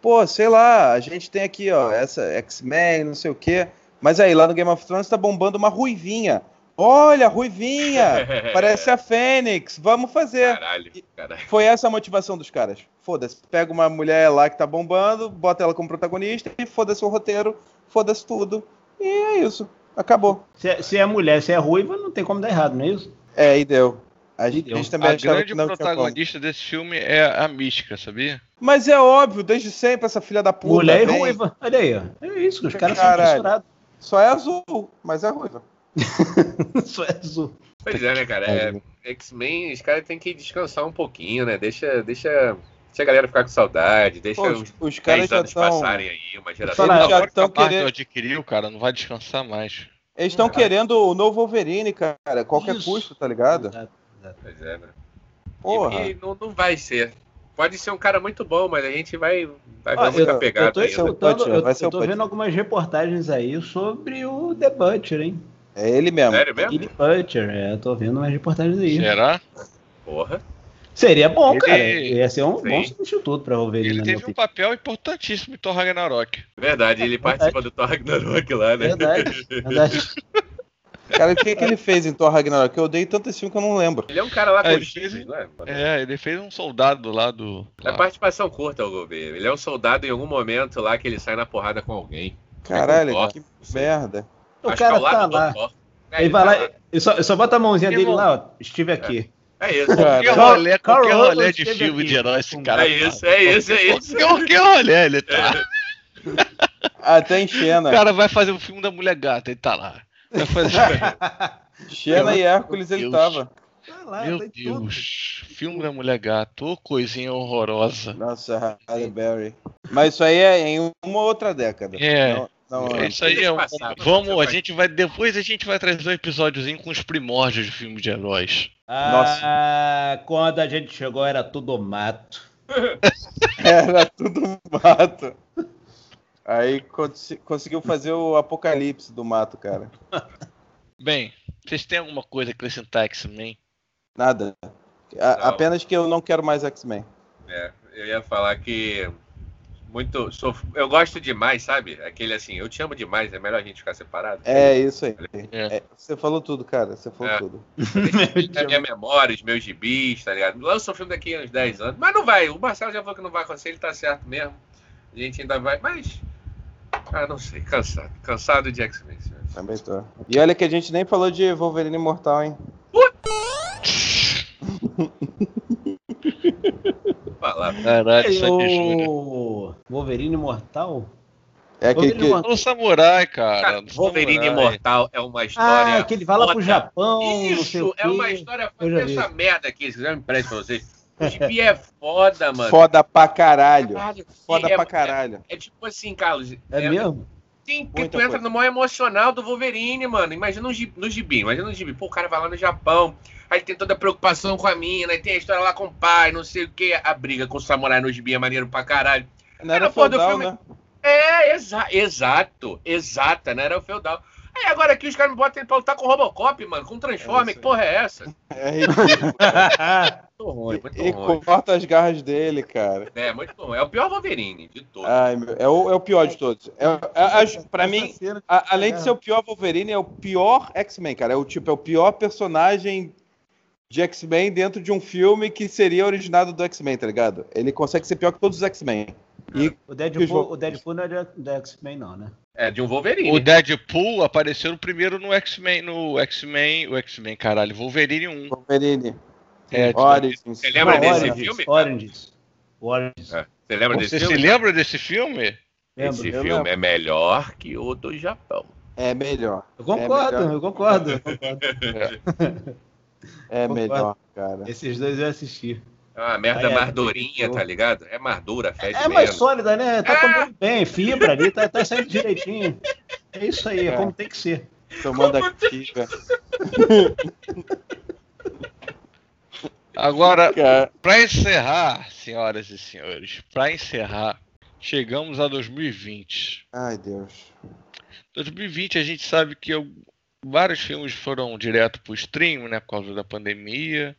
Speaker 5: Pô, sei lá, a gente tem aqui, ó, essa X-Men, não sei o quê. Mas aí, lá no Game of Thrones tá bombando uma ruivinha. Olha, ruivinha! Parece a Fênix, vamos fazer.
Speaker 3: Caralho, caralho.
Speaker 5: Foi essa a motivação dos caras. Foda-se, pega uma mulher lá que tá bombando, bota ela como protagonista e foda-se o roteiro, foda-se tudo. E é isso. Acabou.
Speaker 4: Se, é- se é mulher, se é ruiva, não tem como dar errado, não é isso?
Speaker 5: É, e deu. A gente,
Speaker 4: deu.
Speaker 5: a gente também
Speaker 2: A grande protagonista desse filme é a Mística, sabia?
Speaker 5: Mas é óbvio, desde sempre essa filha da puta.
Speaker 4: mulher e ruiva. Olha aí, ó. É isso, os caras são
Speaker 5: Caralho.
Speaker 4: censurados.
Speaker 5: Só é azul, mas é ruiva.
Speaker 4: Só é azul.
Speaker 3: Pois é, né, cara? É, X-Men, os caras têm que descansar um pouquinho, né? Deixa, deixa, deixa a galera ficar com saudade, deixa
Speaker 5: Pô, os, os caras
Speaker 3: 10
Speaker 5: já estão.
Speaker 3: passarem aí, uma geração.
Speaker 5: Eles
Speaker 2: Não,
Speaker 5: já estão querendo.
Speaker 2: adquiriu, cara, não vai descansar mais.
Speaker 5: Eles estão querendo o novo Wolverine, cara. Qualquer
Speaker 4: Isso.
Speaker 5: custo, tá ligado?
Speaker 4: Exato.
Speaker 3: Pois é, né?
Speaker 5: Porra.
Speaker 3: E, e não, não vai ser. Pode ser um cara muito bom, mas a gente vai, vai
Speaker 4: Ó,
Speaker 3: ver muita
Speaker 5: eu-
Speaker 3: pegada
Speaker 4: Eu tô escutando, eu,
Speaker 5: vai
Speaker 4: eu tô vendo algumas reportagens aí sobre o The Butcher, hein?
Speaker 5: É ele mesmo.
Speaker 3: Sério mesmo?
Speaker 4: Billy Butcher, é, eu tô vendo umas reportagens aí.
Speaker 2: Será?
Speaker 3: Porra.
Speaker 4: Seria bom,
Speaker 2: Ele-
Speaker 4: cara. Ia ser um
Speaker 3: Sim.
Speaker 4: bom substituto pra Wolverine,
Speaker 2: Ele teve um
Speaker 4: opinião.
Speaker 2: papel importantíssimo em Thor Ragnarok.
Speaker 3: Verdade, ele participa do Thor Ragnarok lá, né?
Speaker 4: Verdade, verdade.
Speaker 5: Cara, o que, que ele fez em Thor Ragnarok? Eu odeio tanto esse filme que eu não lembro.
Speaker 3: Ele é um cara lá com
Speaker 2: ele
Speaker 3: os
Speaker 2: fez-
Speaker 3: não é?
Speaker 2: É, ele fez um soldado lá do.
Speaker 3: É participação curta, o governo. Ele é um soldado em algum momento lá que ele sai na porrada com alguém.
Speaker 5: Caralho,
Speaker 3: É com
Speaker 5: que merda.
Speaker 4: O
Speaker 3: Acho
Speaker 4: cara
Speaker 3: que é
Speaker 4: tá lá.
Speaker 3: É,
Speaker 4: Ele vai
Speaker 3: tá
Speaker 4: lá, ele só, ele só bota a mãozinha dele
Speaker 2: Irmão.
Speaker 4: lá, ó. Estive aqui.
Speaker 3: É isso.
Speaker 5: Cara,
Speaker 2: Qualquer
Speaker 4: Carl-
Speaker 2: rolê,
Speaker 4: Carl
Speaker 2: de filme
Speaker 4: aqui.
Speaker 2: de herói, esse cara.
Speaker 3: É isso, é isso, é isso.
Speaker 2: Qualquer, qualquer rolê ele tá.
Speaker 5: Até em Xena.
Speaker 2: O cara vai fazer o filme da mulher gata, ele tá lá. Vai fazer.
Speaker 5: Xena e Hércules ele
Speaker 2: Deus.
Speaker 5: tava.
Speaker 4: Vai lá,
Speaker 2: Meu
Speaker 4: tudo.
Speaker 2: Deus. Filme da mulher gata, ô coisinha horrorosa.
Speaker 5: Nossa, Halle Berry. Mas isso aí é em uma outra década.
Speaker 2: É.
Speaker 5: Não, não,
Speaker 2: É, isso aí é um.
Speaker 3: Passado.
Speaker 2: Vamos, a gente vai. Depois a gente vai trazer um episódiozinho com os primórdios de filme de heróis.
Speaker 4: Ah, quando a gente chegou era tudo mato.
Speaker 5: Era tudo mato. Aí cons- conseguiu fazer o apocalipse do mato, cara.
Speaker 2: Bem, vocês têm alguma coisa a acrescentar X-Men?
Speaker 5: Nada. A-
Speaker 3: Não.
Speaker 5: apenas que eu não quero mais X-Men.
Speaker 3: É, eu ia falar que muito. Sou, eu gosto demais, sabe? Aquele assim, eu te amo demais, é melhor a gente ficar separado.
Speaker 5: É isso aí.
Speaker 2: É.
Speaker 5: É, você falou tudo, cara. Você falou
Speaker 3: É.
Speaker 5: tudo.
Speaker 3: É minha memória, os meus gibis, tá ligado? Lança um filme daqui a uns 10 anos. Mas não vai. O Marcelo já falou que não vai acontecer, ele tá certo mesmo. A gente ainda vai. Mas. Ah, não sei. Cansado. Cansado de X-Men, senhores.
Speaker 5: Também tô. E olha que a gente nem falou de Wolverine Imortal, hein?
Speaker 3: Falar.
Speaker 2: Caralho, Sandy Júnior.
Speaker 4: o Wolverine Imortal?
Speaker 5: É aquele
Speaker 4: Wolverine
Speaker 5: que.
Speaker 4: Imortal.
Speaker 2: No Samurai, cara.
Speaker 3: Cara, Wolverine. Imortal é uma história.
Speaker 4: Ah, que ele vai lá pro. Japão, não sei o
Speaker 3: Isso, é uma história. Essa
Speaker 4: vi.
Speaker 3: merda aqui, se quiser eu empresto pra vocês. O gibi é foda, mano.
Speaker 5: Foda pra caralho.
Speaker 3: Caralho,
Speaker 5: Foda
Speaker 3: é,
Speaker 5: pra caralho.
Speaker 3: É, é tipo assim, Carlos.
Speaker 4: É mesmo?
Speaker 3: Sim, porque tu entra
Speaker 5: coisa.
Speaker 3: no maior emocional do Wolverine, mano. Imagina no gibi, no gibi, imagina no gibi. Pô, o cara vai lá no Japão, aí tem toda a preocupação com a mina, aí tem a história lá com o pai, não sei o que, a briga com o samurai no gibi é maneiro pra caralho.
Speaker 5: Não era
Speaker 3: do
Speaker 5: feudal,
Speaker 3: filme-
Speaker 5: né?
Speaker 3: É, exa exato, exata, né? Era o feudal. Aí agora aqui os caras me botam ele pra lutar com o Robocop, mano, com o Transformer,
Speaker 5: É
Speaker 3: que porra é essa?
Speaker 5: É ridículo.
Speaker 3: Muito ruim, muito
Speaker 5: e
Speaker 3: ruim.
Speaker 5: corta as garras dele, cara.
Speaker 3: É, muito ruim. É o pior Wolverine de todos.
Speaker 5: Ai, meu, é, o, é o pior de todos. É, é, acho- pra mim, a- além de ser o pior Wolverine, é o pior X-Men, cara. É o tipo, é o pior personagem de X-Men dentro de um filme que seria originado do X-Men, tá ligado? Ele consegue ser pior que todos os X-Men. E
Speaker 4: O Deadpool, o Deadpool não é do X-Men, não, né?
Speaker 3: É, de um Wolverine.
Speaker 2: O Deadpool apareceu no primeiro no X-Men, no X-Men, o X-Men, caralho, Wolverine 1.
Speaker 5: Wolverine.
Speaker 2: É, de-
Speaker 5: Origins.
Speaker 3: Você lembra
Speaker 4: Não,
Speaker 3: desse filme?
Speaker 4: Oranges. Oranges.
Speaker 3: É. Você lembra
Speaker 2: Você
Speaker 3: desse
Speaker 2: se
Speaker 3: filme?
Speaker 2: lembra desse filme?
Speaker 3: Esse
Speaker 4: Lembro.
Speaker 5: Eu
Speaker 3: filme
Speaker 5: lembro.
Speaker 3: é melhor que o do Japão.
Speaker 5: É melhor.
Speaker 4: Eu concordo,
Speaker 5: É melhor.
Speaker 4: eu concordo. eu concordo.
Speaker 5: É
Speaker 4: Concordo.
Speaker 5: melhor, cara.
Speaker 4: Esses dois eu assisti.
Speaker 3: É uma merda
Speaker 4: Aí, é,
Speaker 3: mardorinha, tá ligado? É mardura, fede
Speaker 4: É mais
Speaker 3: menos.
Speaker 4: sólida, né? Tá
Speaker 3: Ah!
Speaker 4: comendo bem, fibra ali, tá, tá saindo direitinho. É isso aí, é
Speaker 5: É.
Speaker 4: como tem que ser.
Speaker 5: Tomando aqui, cara.
Speaker 2: Agora, Para encerrar, senhoras e senhores, para encerrar, chegamos a 2020.
Speaker 5: Ai, Deus.
Speaker 2: 2020 a gente sabe que eu- vários filmes foram direto para o stream, né, por causa da pandemia.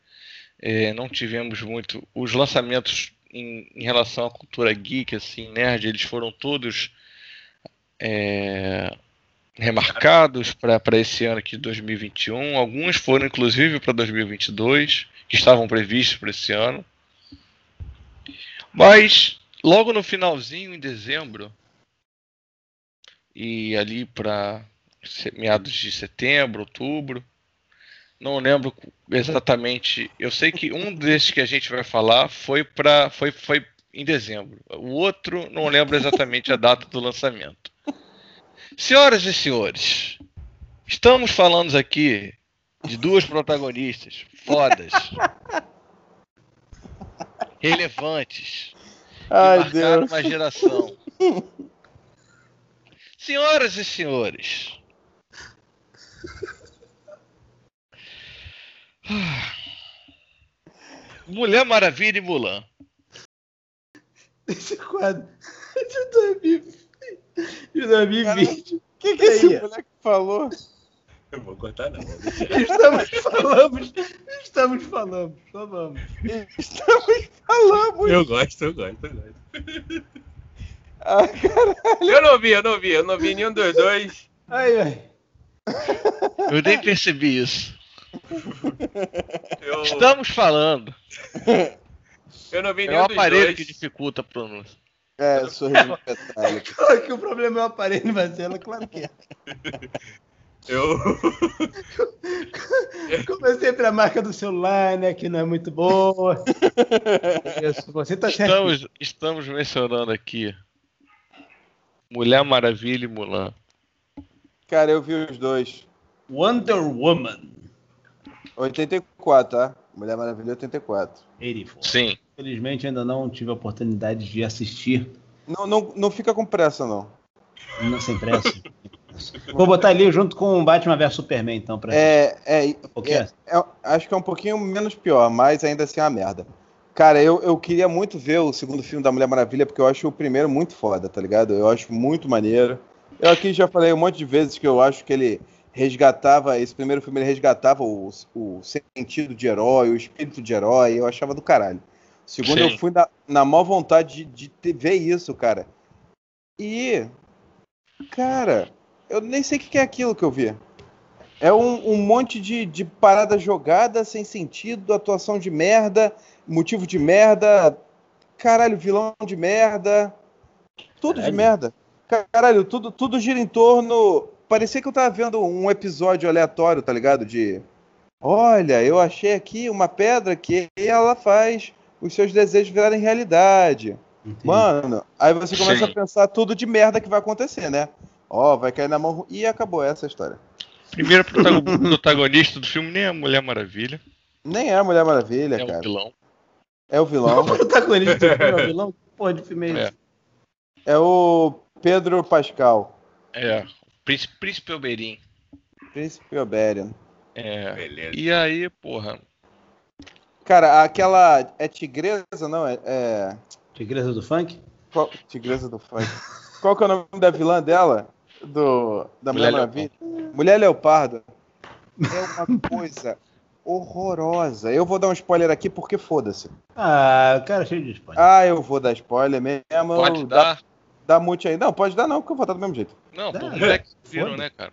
Speaker 2: É, não tivemos muito os lançamentos em, em relação à cultura geek, assim, nerd, eles foram todos é, remarcados para esse ano aqui de 2021. Alguns foram inclusive para 2022, que estavam previstos para esse ano. Mas logo no finalzinho, em dezembro, e ali para meados de setembro, outubro, não lembro exatamente. Eu sei que um desses que a gente vai falar foi para foi, foi em dezembro. O outro não lembro exatamente a data do lançamento. Senhoras e senhores, estamos falando aqui de duas protagonistas fodas, relevantes, que
Speaker 5: Ai,
Speaker 2: marcaram
Speaker 5: Deus.
Speaker 2: uma geração. Senhoras e senhores. Mulher Maravilha e Mulan.
Speaker 4: Esse quadro de 2020. De 2020.
Speaker 5: O que, que
Speaker 4: E
Speaker 5: esse moleque falou?
Speaker 3: Eu vou cortar não.
Speaker 4: Estamos falando. Estamos falando. Só vamos.
Speaker 5: Estamos falando.
Speaker 3: Eu gosto, eu gosto, eu gosto.
Speaker 5: Ah.
Speaker 3: Eu não vi, eu não vi, eu não vi nenhum dos dois.
Speaker 4: Ai, ai.
Speaker 2: Eu nem percebi isso.
Speaker 3: Eu,
Speaker 2: Estamos falando.
Speaker 3: eu não vi
Speaker 2: É
Speaker 3: dos
Speaker 2: aparelho
Speaker 3: dois.
Speaker 2: que dificulta a pronúncia.
Speaker 5: É, eu sou metálico.
Speaker 4: Claro que o problema é o aparelho, Marcelo, claro que é.
Speaker 3: Eu,
Speaker 4: Como é sempre a marca do celular, né? Que não é muito boa. Você tá certo.
Speaker 2: Estamos, estamos mencionando aqui Mulher Maravilha e Mulan.
Speaker 5: Cara, eu vi os dois.
Speaker 4: Wonder Woman.
Speaker 5: 84, tá? Mulher Maravilha 84.
Speaker 4: 84.
Speaker 2: Sim.
Speaker 4: Infelizmente ainda não tive a oportunidade de assistir.
Speaker 5: Não, não, não fica com pressa, não.
Speaker 4: Não, sem pressa. Vou botar ali junto com o Batman vs Superman, então, pra
Speaker 5: É, é,
Speaker 4: O quê?
Speaker 5: é, é- acho que é um pouquinho menos pior, mas ainda assim é uma merda. Cara, eu, eu queria muito ver o segundo filme da Mulher Maravilha, porque eu acho o primeiro muito foda, tá ligado? Eu acho muito maneiro. Eu aqui já falei um monte de vezes que eu acho que ele resgatava, esse primeiro filme ele resgatava o, o sentido de herói, o espírito de herói, eu achava do caralho. O segundo
Speaker 2: Sim.
Speaker 5: eu fui na, na maior vontade de, de ter- ver isso, cara. E, cara, eu nem sei o que é aquilo que eu vi. É um, um monte de, de parada jogada, sem sentido, atuação de merda, motivo de merda, caralho, vilão de merda, tudo de
Speaker 4: Caralho.
Speaker 5: merda. Caralho, tudo, tudo gira em torno. Parecia que eu tava vendo um episódio aleatório, tá ligado? De. Olha, eu achei aqui uma pedra que ela faz os seus desejos virarem realidade.
Speaker 4: Entendi.
Speaker 5: Mano, aí você começa
Speaker 2: Sim.
Speaker 5: a pensar tudo de merda que vai acontecer, né? Ó, vai cair na mão. E acabou essa história.
Speaker 2: Primeiro protago- protagonista do filme nem é a Mulher Maravilha,
Speaker 5: Nem é a Mulher Maravilha,
Speaker 2: é o
Speaker 5: cara.
Speaker 2: vilão.
Speaker 5: É o vilão.
Speaker 4: O protagonista do filme é o vilão? Porra de filme é esse?
Speaker 2: É.
Speaker 5: é o Pedro Pascal.
Speaker 2: É, Príncipe, Príncipe Oberyn.
Speaker 5: Príncipe Oberion.
Speaker 2: É.
Speaker 3: Beleza.
Speaker 2: E aí, porra.
Speaker 5: Cara, aquela. É tigresa, não? É. é...
Speaker 4: Tigresa do funk?
Speaker 5: Qual... Tigresa do funk. Qual que é o nome da vilã dela? Do... Da Mulher,
Speaker 2: Mulher
Speaker 5: Maravilha? Mulher Leopardo. É uma coisa horrorosa. Eu vou dar um spoiler aqui porque foda-se.
Speaker 4: Ah, o cara é cheio de spoiler.
Speaker 5: Ah, eu vou dar spoiler mesmo.
Speaker 2: Pode dar.
Speaker 5: dá mute aí. Não, pode dar não, porque eu vou dar do mesmo jeito.
Speaker 2: Não,
Speaker 4: Dá.
Speaker 2: pô, moleques viram, né, cara?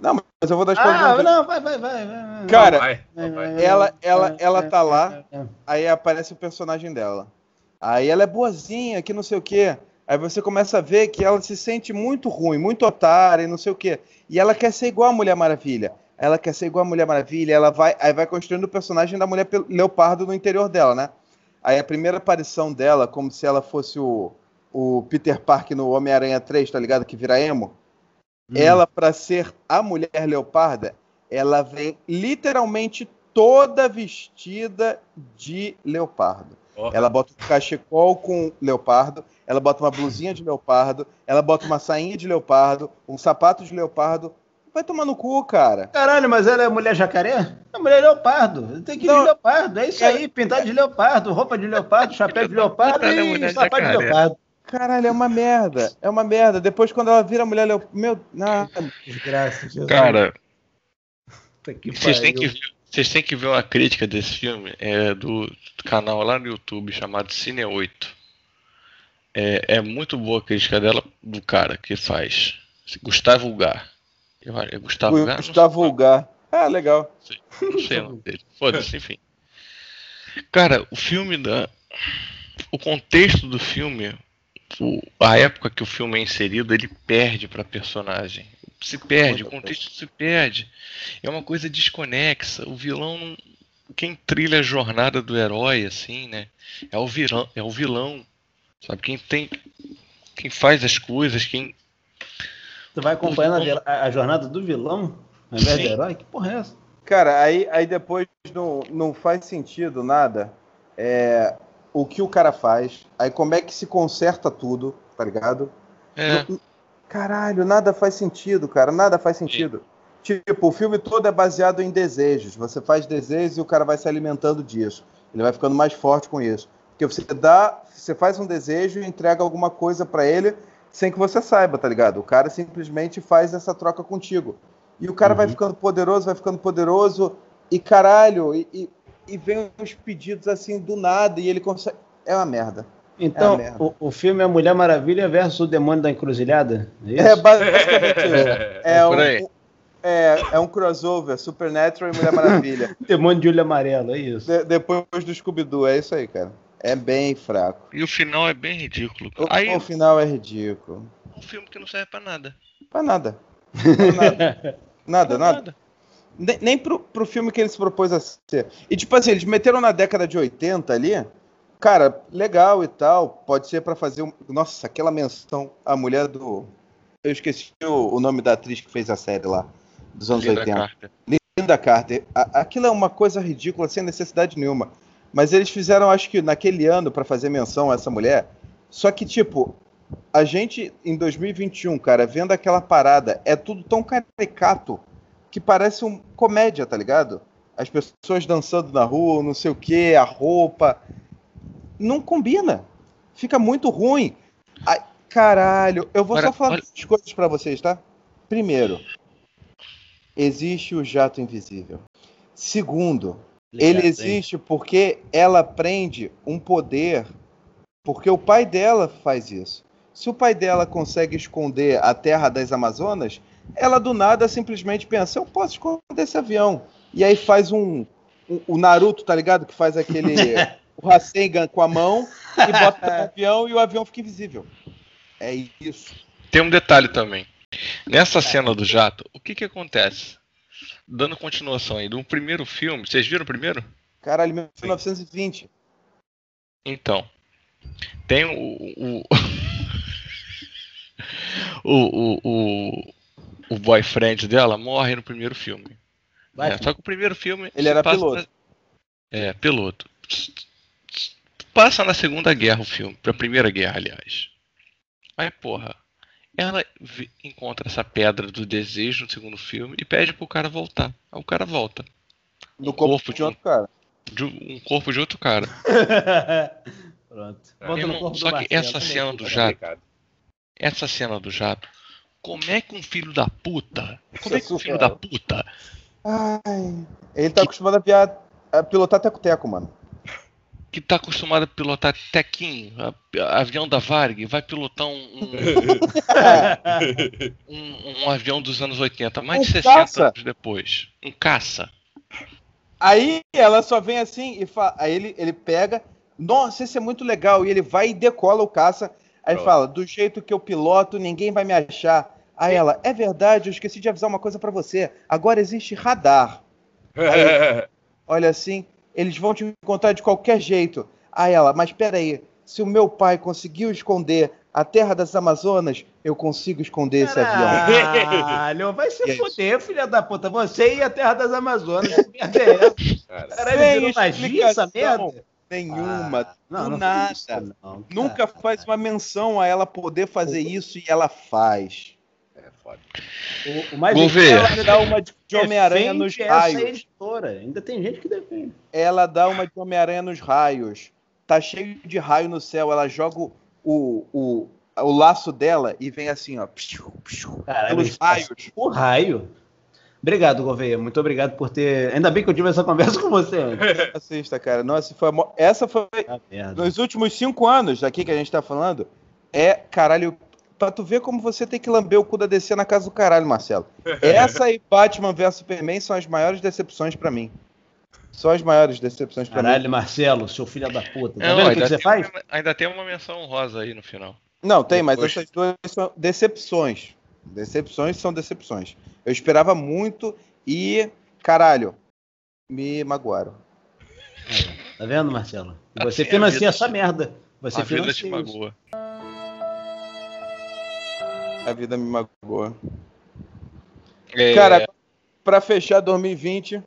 Speaker 5: Não, mas eu vou dar spoiler.
Speaker 4: Ah,
Speaker 5: mesmo.
Speaker 4: não, vai, vai, vai. vai.
Speaker 5: Cara,
Speaker 3: Vai, vai.
Speaker 5: ela- ela- ela tá lá.
Speaker 4: É, é.
Speaker 5: Aí aparece o personagem dela. Aí ela é boazinha, que não sei o quê. Aí você começa a ver que ela se sente muito ruim, muito otária e não sei o quê. E ela quer ser igual a Mulher Maravilha. Ela quer ser igual a Mulher Maravilha, ela vai, aí vai construindo o personagem da Mulher Leopardo no interior dela, né? Aí a primeira aparição dela, como se ela fosse o, o Peter Parker no Homem-Aranha 3, tá ligado? Que vira emo.
Speaker 4: Hum.
Speaker 5: Ela, pra ser a Mulher Leoparda, ela vem literalmente toda vestida de leopardo.
Speaker 3: Ó,
Speaker 5: Ela bota um cachecol com leopardo, ela bota uma blusinha de leopardo, ela bota uma sainha de leopardo, um sapato de leopardo. Vai tomar no cu, cara.
Speaker 4: Caralho, mas ela é mulher jacaré? É mulher leopardo. Tem que ir
Speaker 5: Não.
Speaker 4: de leopardo. É isso aí, pintar de leopardo, roupa de leopardo, chapéu de leopardo
Speaker 2: é
Speaker 4: e sapato de leopardo.
Speaker 5: Caralho, é uma merda. É uma merda. Depois, quando ela vira mulher leopardo. Meu. Ah,
Speaker 4: Desgraça. Jesus.
Speaker 2: Cara, vocês têm que ver. Vocês têm que ver uma crítica desse filme é do canal lá no YouTube chamado Cine 8. É, é muito boa a crítica dela do cara que faz. Gustavo Vulgar. Eu É Gustavo Vulgar?
Speaker 5: Gustavo Vulgar. Ah, legal.
Speaker 2: Não sei o nome dele. Foda-se, enfim. Cara, o filme da. O contexto do filme, o- a época que o filme é inserido, ele perde pra personagem. Se perde, o contexto se perde. É uma coisa desconexa. O vilão não. Quem trilha a jornada do herói, assim, né? É o vilão. É o vilão. Sabe? Quem tem. Quem faz as coisas, quem.
Speaker 4: Tu vai acompanhando a vil- a, a jornada do vilão ao invés do
Speaker 2: Sim.
Speaker 4: herói? Que porra é essa?
Speaker 5: Cara, aí, aí depois não, não faz sentido nada é, o que o cara faz, aí como é que se conserta tudo, tá ligado?
Speaker 2: É,
Speaker 5: Não- Caralho, nada faz sentido, cara, nada faz sentido. Tipo, o filme todo é baseado em desejos. Você faz desejos e o cara vai se alimentando disso. Ele vai ficando mais forte com isso. Porque você dá, você faz um desejo e entrega alguma coisa pra ele sem que você saiba, tá ligado? O cara simplesmente faz essa troca contigo. E o cara vai
Speaker 4: Uhum.
Speaker 5: ficando poderoso, vai ficando poderoso e caralho, e, e, e vem uns pedidos assim do nada e ele consegue. É uma merda.
Speaker 4: Então,
Speaker 5: É, merda.
Speaker 4: o, o filme é Mulher Maravilha versus o Demônio da Encruzilhada? É isso?
Speaker 5: É basicamente isso. É,
Speaker 2: É aí.
Speaker 5: um, é, é um crossover, Supernatural e Mulher Maravilha.
Speaker 4: Demônio de olho amarelo, é isso.
Speaker 5: De- depois do Scooby-Doo, é isso aí, cara. É bem fraco.
Speaker 2: e o final é bem ridículo.
Speaker 5: O,
Speaker 2: Aí,
Speaker 5: o final é ridículo.
Speaker 2: um filme que não serve pra nada.
Speaker 5: Pra nada. Pra nada. Nada,
Speaker 2: Pra
Speaker 5: nada. Nem, nem pro, pro filme que ele se propôs a ser. E tipo assim, eles meteram na década de 80 ali. Cara, legal e tal. Pode ser pra fazer um. Nossa, aquela menção à mulher do. Eu esqueci o, o nome da atriz que fez a série lá. Dos anos
Speaker 2: Linda
Speaker 5: 80.
Speaker 2: Carter.
Speaker 5: Linda Carter. A- aquilo é uma coisa ridícula, sem necessidade nenhuma. Mas eles fizeram, acho que naquele ano, pra fazer menção a essa mulher. Só que, tipo, a gente, em 2021, cara, vendo aquela parada, é tudo tão caricato que parece um comédia, tá ligado? As pessoas dançando na rua, não sei o que, a roupa. Não combina. Fica muito ruim. Ai, caralho, eu vou
Speaker 2: Olha,
Speaker 5: só falar
Speaker 2: olha-
Speaker 5: duas coisas pra vocês, tá? Primeiro, existe o jato invisível. Segundo, ele
Speaker 4: Ligado, hein?
Speaker 5: existe porque ela aprende um poder, porque o pai dela faz isso. Se o pai dela consegue esconder a terra das Amazonas, ela do nada simplesmente pensa: eu posso esconder esse avião. E aí faz um. um- o Naruto, tá ligado? Que faz aquele. o Rasengan com a mão e bota no avião e o avião fica invisível. É isso.
Speaker 2: Tem um detalhe também. Nessa cena do jato, o que que acontece? Dando continuação aí, do primeiro filme, vocês viram o primeiro?
Speaker 5: Caralho, 1920.
Speaker 2: Então, tem o. O, o, o, o, o boyfriend dela morre no primeiro filme.
Speaker 4: Vai,
Speaker 2: É, só que o primeiro filme.
Speaker 5: Ele era
Speaker 2: passa
Speaker 5: piloto.
Speaker 2: na- É, piloto. Passa na Segunda Guerra o filme, pra Primeira Guerra, aliás. Aí, porra, Ela encontra essa pedra do desejo no segundo filme e pede pro cara voltar. Aí o cara volta.
Speaker 5: No
Speaker 2: Um
Speaker 5: corpo
Speaker 2: corpo
Speaker 5: de outro cara.
Speaker 2: De um corpo de outro cara.
Speaker 4: Pronto.
Speaker 2: Irmão, só
Speaker 4: do
Speaker 2: que
Speaker 4: Marcelo.
Speaker 2: essa cena do
Speaker 3: É
Speaker 2: jato,
Speaker 3: complicado.
Speaker 2: essa cena do jato, como é que um filho da puta, como é que um filho da puta
Speaker 5: Ai. Ele tá acostumado a, viar, a pilotar teco-teco, mano.
Speaker 2: que tá acostumado a pilotar tequinho, a- avião da Varg, vai pilotar um, um, um- um avião dos anos 80, mais de
Speaker 5: Um
Speaker 2: 60
Speaker 5: caça.
Speaker 2: anos depois. Um caça.
Speaker 5: Aí ela só vem assim e fala. Aí ele, ele pega. Nossa, esse é muito legal. E ele vai e decola o caça. Aí
Speaker 3: Pronto.
Speaker 5: fala: do jeito que eu piloto, ninguém vai me achar. Aí ela, é verdade, eu esqueci de avisar uma coisa pra você. Agora existe radar. Olha assim, eles vão te encontrar de qualquer jeito. Aí ela, mas peraí, se o meu pai conseguiu esconder a terra das Amazonas, eu consigo esconder esse avião.
Speaker 4: Caralho, vai se
Speaker 5: é
Speaker 4: filha da puta. Você e a Terra das Amazonas. Que merda é essa?
Speaker 3: Cara,
Speaker 4: Caralho,
Speaker 5: Sem
Speaker 4: virou magia essa merda?
Speaker 5: Nenhuma.
Speaker 4: Ah, não, não
Speaker 5: nada.
Speaker 4: isso, não,
Speaker 5: Nunca faz uma menção a ela poder fazer isso e ela faz.
Speaker 3: É foda.
Speaker 4: O, o mais
Speaker 2: Gouveia.
Speaker 4: é
Speaker 5: Ela dá uma de, de Homem-Aranha
Speaker 4: defende
Speaker 5: nos raios.
Speaker 4: editora. Ainda tem gente que defende.
Speaker 5: Ela dá uma de Homem-Aranha nos raios. Tá cheio de raio no céu. Ela joga o, o, o, laço dela e vem assim, ó. psiu, psiu,
Speaker 4: Caralho,
Speaker 5: pelos raios.
Speaker 4: O raio. Obrigado, Gouveia. Muito obrigado por ter. Ainda bem que eu tive essa conversa com você antes.
Speaker 5: Assista, cara. Nossa, foi mo- essa foi
Speaker 4: Ah,
Speaker 5: nos últimos cinco anos daqui que a gente tá falando. É, caralho, pra tu ver como você tem que lamber o cu da DC na casa do caralho, Marcelo. Essa e Batman vs Superman são as maiores decepções pra mim. São as maiores decepções pra mim.
Speaker 4: Caralho, Marcelo, seu filho da puta. Tá
Speaker 2: Não,
Speaker 4: vendo o que, você faz?
Speaker 2: uma, ainda tem uma menção honrosa aí no final.
Speaker 5: Não, tem, mas
Speaker 2: Depois-
Speaker 5: essas duas são decepções. Decepções são decepções. Eu esperava muito e, caralho, me magoaram.
Speaker 4: Tá vendo, Marcelo?
Speaker 2: Assim
Speaker 4: você
Speaker 2: é
Speaker 4: financia essa merda. Você
Speaker 2: a vida te
Speaker 4: financia isso.
Speaker 2: Magoa.
Speaker 5: A vida me magoou.
Speaker 2: É,
Speaker 5: Cara, pra fechar 2020,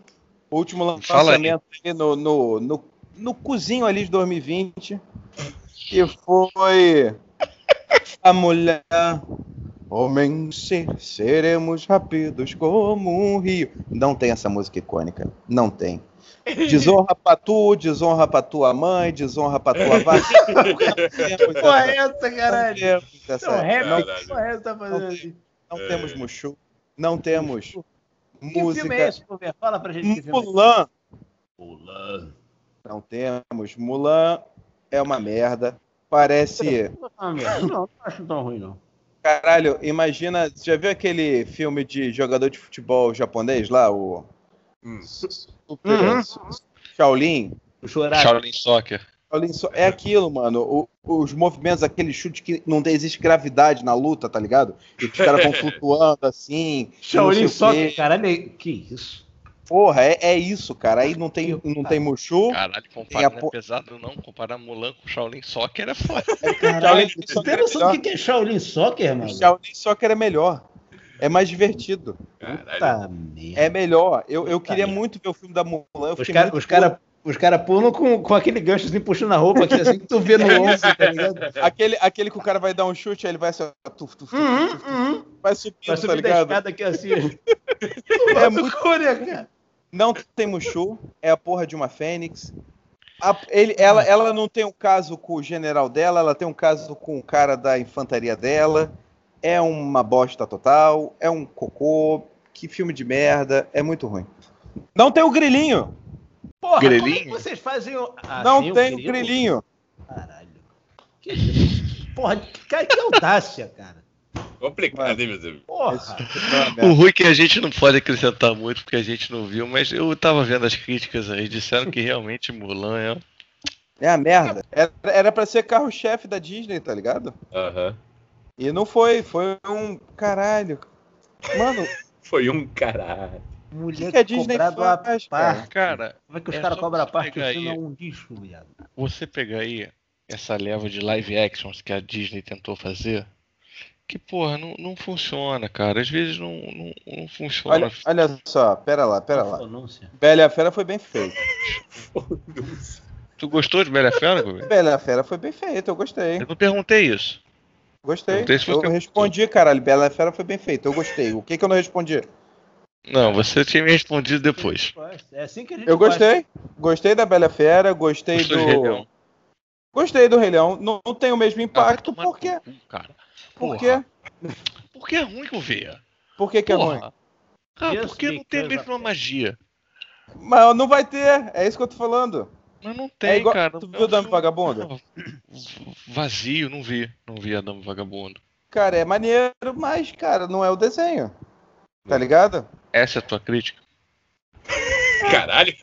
Speaker 5: o último lançamento ali no, no, no, no cozinho ali de 2020, que foi a mulher. Homem ser, seremos rápidos como um rio. Não tem essa música icônica. Não tem. Desonra pra tu, desonra pra tua mãe, desonra pra tua vaca.
Speaker 4: Que porra é essa,
Speaker 5: Não
Speaker 4: caralho?
Speaker 5: temos essa-
Speaker 4: Não, rap,
Speaker 5: não-
Speaker 4: que porra é essa tá fazendo
Speaker 5: não
Speaker 4: assim?
Speaker 5: não temos Mushu, não temos
Speaker 4: Que filme é
Speaker 5: música.
Speaker 4: esse? Fala pra gente que é.
Speaker 5: Mulan,
Speaker 4: Mulan.
Speaker 5: não temos. Mulan é uma merda. Parece.
Speaker 4: Ah, merda. Não, não acho tão ruim, não.
Speaker 5: Caralho, imagina. Você já viu aquele filme de jogador de futebol japonês lá? O.
Speaker 3: Hum.
Speaker 5: Super
Speaker 4: Uhum.
Speaker 5: Shaolin?
Speaker 4: O.
Speaker 2: Shaolin Soccer.
Speaker 5: Shaolin só- É aquilo, mano. O- os movimentos, aquele chute que não tem, existe gravidade na luta, tá ligado? E os caras vão flutuando assim.
Speaker 4: Shaolin Soccer, caralho. Que isso?
Speaker 5: Porra, é, é isso, cara. Aí não tem, não tem Mushu.
Speaker 2: Caralho, comparar não é pesado não. Comparar Mulan com Shaolin Soccer é foda.
Speaker 5: Shaolin
Speaker 4: Você
Speaker 5: Soccer
Speaker 4: tem
Speaker 5: é
Speaker 4: noção do que é Shaolin Soccer, mano?
Speaker 5: Shaolin Soccer é melhor. É mais divertido.
Speaker 3: Caralho.
Speaker 5: É melhor. Eu, eu queria muito ver o filme da Mulan.
Speaker 4: Os caras
Speaker 5: muito
Speaker 4: cara, os cara pulam com, com aquele ganchozinho puxando a roupa, que assim que tu vê no ombro, tá ligado?
Speaker 5: aquele, aquele que o cara vai dar um chute, aí ele vai assim, tuf, tuf, tuf,
Speaker 4: Uhum, uhum.
Speaker 5: vai subindo,
Speaker 4: Vai
Speaker 5: tá
Speaker 4: subir da
Speaker 5: ligado?
Speaker 4: escada aqui assim.
Speaker 5: É
Speaker 4: É
Speaker 5: muito-
Speaker 4: cara.
Speaker 5: Não tem Mushu, é a porra de uma fênix. A- ele, ela, ela não tem um caso com o general dela, ela tem um caso com o cara da infantaria dela. É uma bosta total, é um cocô. Que filme de merda, é muito ruim. Não tem o grilinho,
Speaker 4: Porra,
Speaker 2: Grilinho?
Speaker 4: como é que vocês fazem o... Ah,
Speaker 5: não
Speaker 4: tem
Speaker 5: tem o grilinho.
Speaker 4: Caralho. Que? Porra, que, cara, que audácia, cara.
Speaker 3: Complicado, hein, meus amigos?
Speaker 4: Porra.
Speaker 2: O ruim é que a gente não pode acrescentar muito porque a gente não viu, mas eu tava vendo as críticas aí, disseram que realmente Mulan é.
Speaker 5: É a merda. Era, era pra ser carro-chefe da Disney, tá ligado?
Speaker 3: Aham.
Speaker 5: E não foi, foi um caralho. Mano,
Speaker 3: Foi um caralho.
Speaker 5: o
Speaker 4: Mulher
Speaker 5: que, que a Disney
Speaker 4: cobrado
Speaker 5: cara?
Speaker 4: parte.
Speaker 2: Cara,
Speaker 4: Como é que os
Speaker 2: É
Speaker 4: caras cobram a parte? Filme é um lixo, viado.
Speaker 2: você pegar aí essa leva de live actions que a Disney tentou fazer, que porra, não, não funciona, cara. Às vezes não, não, não funciona.
Speaker 5: Olha, olha só, pera lá, pera lá. Bela e a Fera foi bem feito.
Speaker 2: Tu gostou de Bela e a Fera?
Speaker 5: Bela e a Fera foi bem feito, eu gostei.
Speaker 2: Eu não perguntei isso.
Speaker 5: Gostei. Eu
Speaker 2: você
Speaker 5: respondi, caralho. Bela Fera foi bem feito. Eu gostei. O que, que eu não respondi?
Speaker 2: Não, você tinha me respondido depois.
Speaker 4: É assim que a gente
Speaker 5: Eu
Speaker 4: faz.
Speaker 5: gostei. Gostei da Bela Fera, gostei
Speaker 2: Gostou de Rei Leão?
Speaker 5: do. Gostei do Rei Leão. Não, não tem o mesmo
Speaker 2: Ah,
Speaker 5: impacto,
Speaker 2: tomar no
Speaker 5: por quê?
Speaker 2: cu, cara.
Speaker 5: Por quê?
Speaker 2: Porque é ruim que eu veja.
Speaker 5: Por que, que é ruim?
Speaker 2: Ah, porque não tem a mesma magia.
Speaker 5: Mas não vai ter, é isso que eu tô falando.
Speaker 2: Mas não tem,
Speaker 5: É igual-
Speaker 2: cara.
Speaker 5: tu
Speaker 2: É
Speaker 5: viu
Speaker 2: um
Speaker 5: Dama
Speaker 2: filme-
Speaker 5: Vagabundo?
Speaker 2: Vazio, não vi. Não vi a Dama Vagabundo.
Speaker 5: Cara, é maneiro, mas, cara, não é o desenho. Tá ligado?
Speaker 2: Essa é a tua crítica?
Speaker 3: Caralho.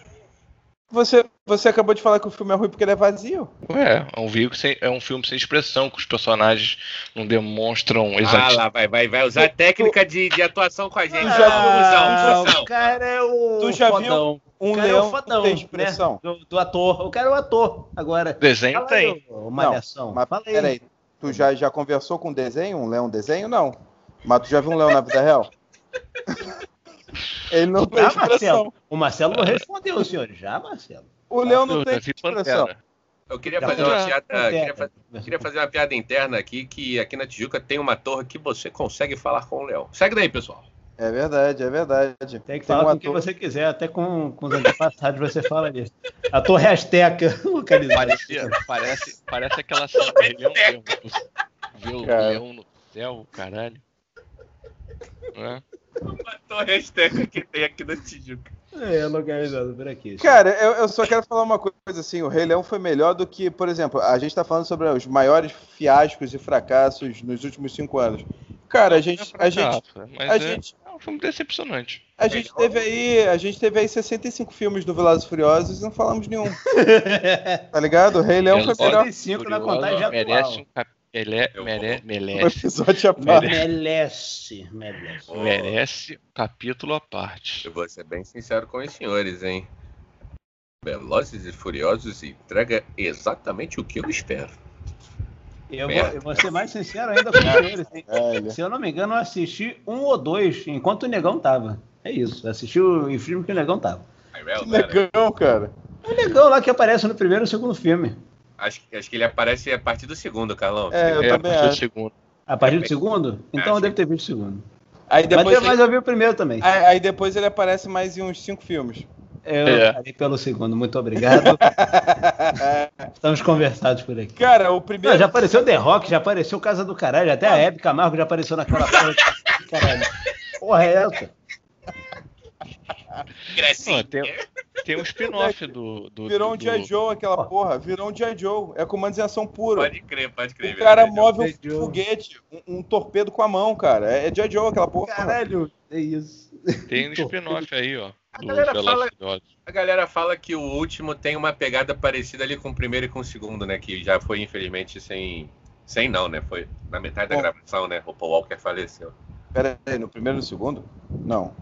Speaker 5: Você, você acabou de falar que o filme é ruim porque ele é vazio.
Speaker 2: Ué, é um, veículo sem, é um filme sem expressão, que os personagens não demonstram
Speaker 3: Ah
Speaker 2: exatamente.
Speaker 3: lá, vai, vai, vai usar técnica de, de atuação com a gente.
Speaker 5: Tu já-
Speaker 4: Ah,
Speaker 3: usão.
Speaker 4: o cara é o
Speaker 5: Tu já viu
Speaker 4: fodão.
Speaker 5: Um
Speaker 4: O cara é
Speaker 5: leão
Speaker 4: o fodão,
Speaker 5: tem expressão.
Speaker 4: né? Do, do ator. O cara é o ator. Agora.
Speaker 2: Desenho
Speaker 4: Fala
Speaker 2: tem.
Speaker 4: aí, ô, Malhação.
Speaker 5: Mas
Speaker 4: Fala aí.
Speaker 5: peraí, tu já, já conversou com um desenho? Um leão desenho? Não. Mas tu já viu um leão na vida real? Ele não tem
Speaker 4: Já,
Speaker 5: expressão.
Speaker 4: Marcelo. O Marcelo não respondeu, senhor. Já, Marcelo.
Speaker 5: O leão não tem expressão.
Speaker 3: Eu queria fazer uma piada. Queria, queria fazer uma piada interna aqui, que aqui na Tijuca tem uma torre que você consegue falar com o leão. Segue daí, pessoal.
Speaker 5: É verdade, é verdade.
Speaker 4: Tem que
Speaker 5: Tem
Speaker 4: falar
Speaker 5: um
Speaker 4: com quem
Speaker 5: ator-
Speaker 4: você quiser, até com, com os antepassados você fala disso. A Torre Azteca localizada.
Speaker 2: Parecia, parece, parece aquela cena do Rei Leão o leão no céu, caralho. É.
Speaker 3: Uma torre azteca que tem aqui na Tijuca.
Speaker 4: É, localizado por aqui.
Speaker 5: Cara, eu, eu só quero falar uma coisa assim, o Rei Leão foi melhor do que, por exemplo, a gente tá falando sobre os maiores fiascos e fracassos nos últimos cinco anos. Cara, a gente, a gente, a
Speaker 2: é,
Speaker 5: gente,
Speaker 2: é um filme decepcionante.
Speaker 5: a gente teve aí, a gente teve aí 65 filmes do Velozes e Furiosos e não falamos nenhum, tá ligado? O Rei Leão foi melhor.
Speaker 4: 65 na contagem
Speaker 2: merece um cap... Ele
Speaker 3: Eu
Speaker 2: mere...
Speaker 3: vou-
Speaker 5: Um
Speaker 2: merece,
Speaker 5: episódio à parte.
Speaker 4: Merece, merece.
Speaker 3: Ô,
Speaker 2: merece um capítulo à parte.
Speaker 3: Eu vou ser bem sincero com os senhores, hein? Velozes e Furiosos entrega exatamente o que eu espero.
Speaker 4: Eu vou, eu vou ser mais sincero ainda com senhores. hein? Se eu não me engano, eu assisti um ou dois enquanto o negão tava. É isso. Assisti o filme que o negão tava.
Speaker 5: Que
Speaker 3: cara,
Speaker 5: negão, cara.
Speaker 4: É o negão lá que aparece no primeiro e segundo filme.
Speaker 3: acho, que- acho que ele aparece a partir do segundo, Carlão.
Speaker 5: É, eu
Speaker 2: é,
Speaker 5: também
Speaker 2: a partir do
Speaker 5: acho.
Speaker 2: segundo.
Speaker 4: A partir do segundo? Então eu devo ter visto o segundo.
Speaker 5: Aí depois,
Speaker 4: mas, mas eu vi o primeiro também.
Speaker 5: aí, aí depois ele aparece mais em uns cinco filmes.
Speaker 4: Eu
Speaker 2: É.
Speaker 4: parei pelo segundo. Muito obrigado. Estamos conversados por aqui.
Speaker 5: Cara, o
Speaker 4: Não,
Speaker 5: primeiro.
Speaker 4: já apareceu The Rock, já apareceu Casa do Caralho, até a Hebe Camargo já apareceu naquela porra. Caralho. Porra, é essa?
Speaker 3: Cresce.
Speaker 2: Não, tem, tem um spin-off do, do.
Speaker 5: Virou um
Speaker 2: do,
Speaker 5: G.I. Joe aquela porra. Virou um G.I. Joe. É comando em ação puro.
Speaker 3: Pode crer, pode crer.
Speaker 5: O cara move um.
Speaker 4: Joe.
Speaker 5: foguete, um, um torpedo com a mão, cara. É é G.I. Joe aquela porra.
Speaker 4: Caralho, é isso.
Speaker 2: Tem um spin-off aí, ó.
Speaker 3: A galera fala-. A galera fala que o último tem uma pegada parecida ali com o primeiro e com o segundo, né? Que já foi, infelizmente, sem. Sem não, né? Foi na metade da
Speaker 5: Bom.
Speaker 3: gravação, né? O Paul Walker faleceu.
Speaker 5: Pera aí, no primeiro e no segundo? Não.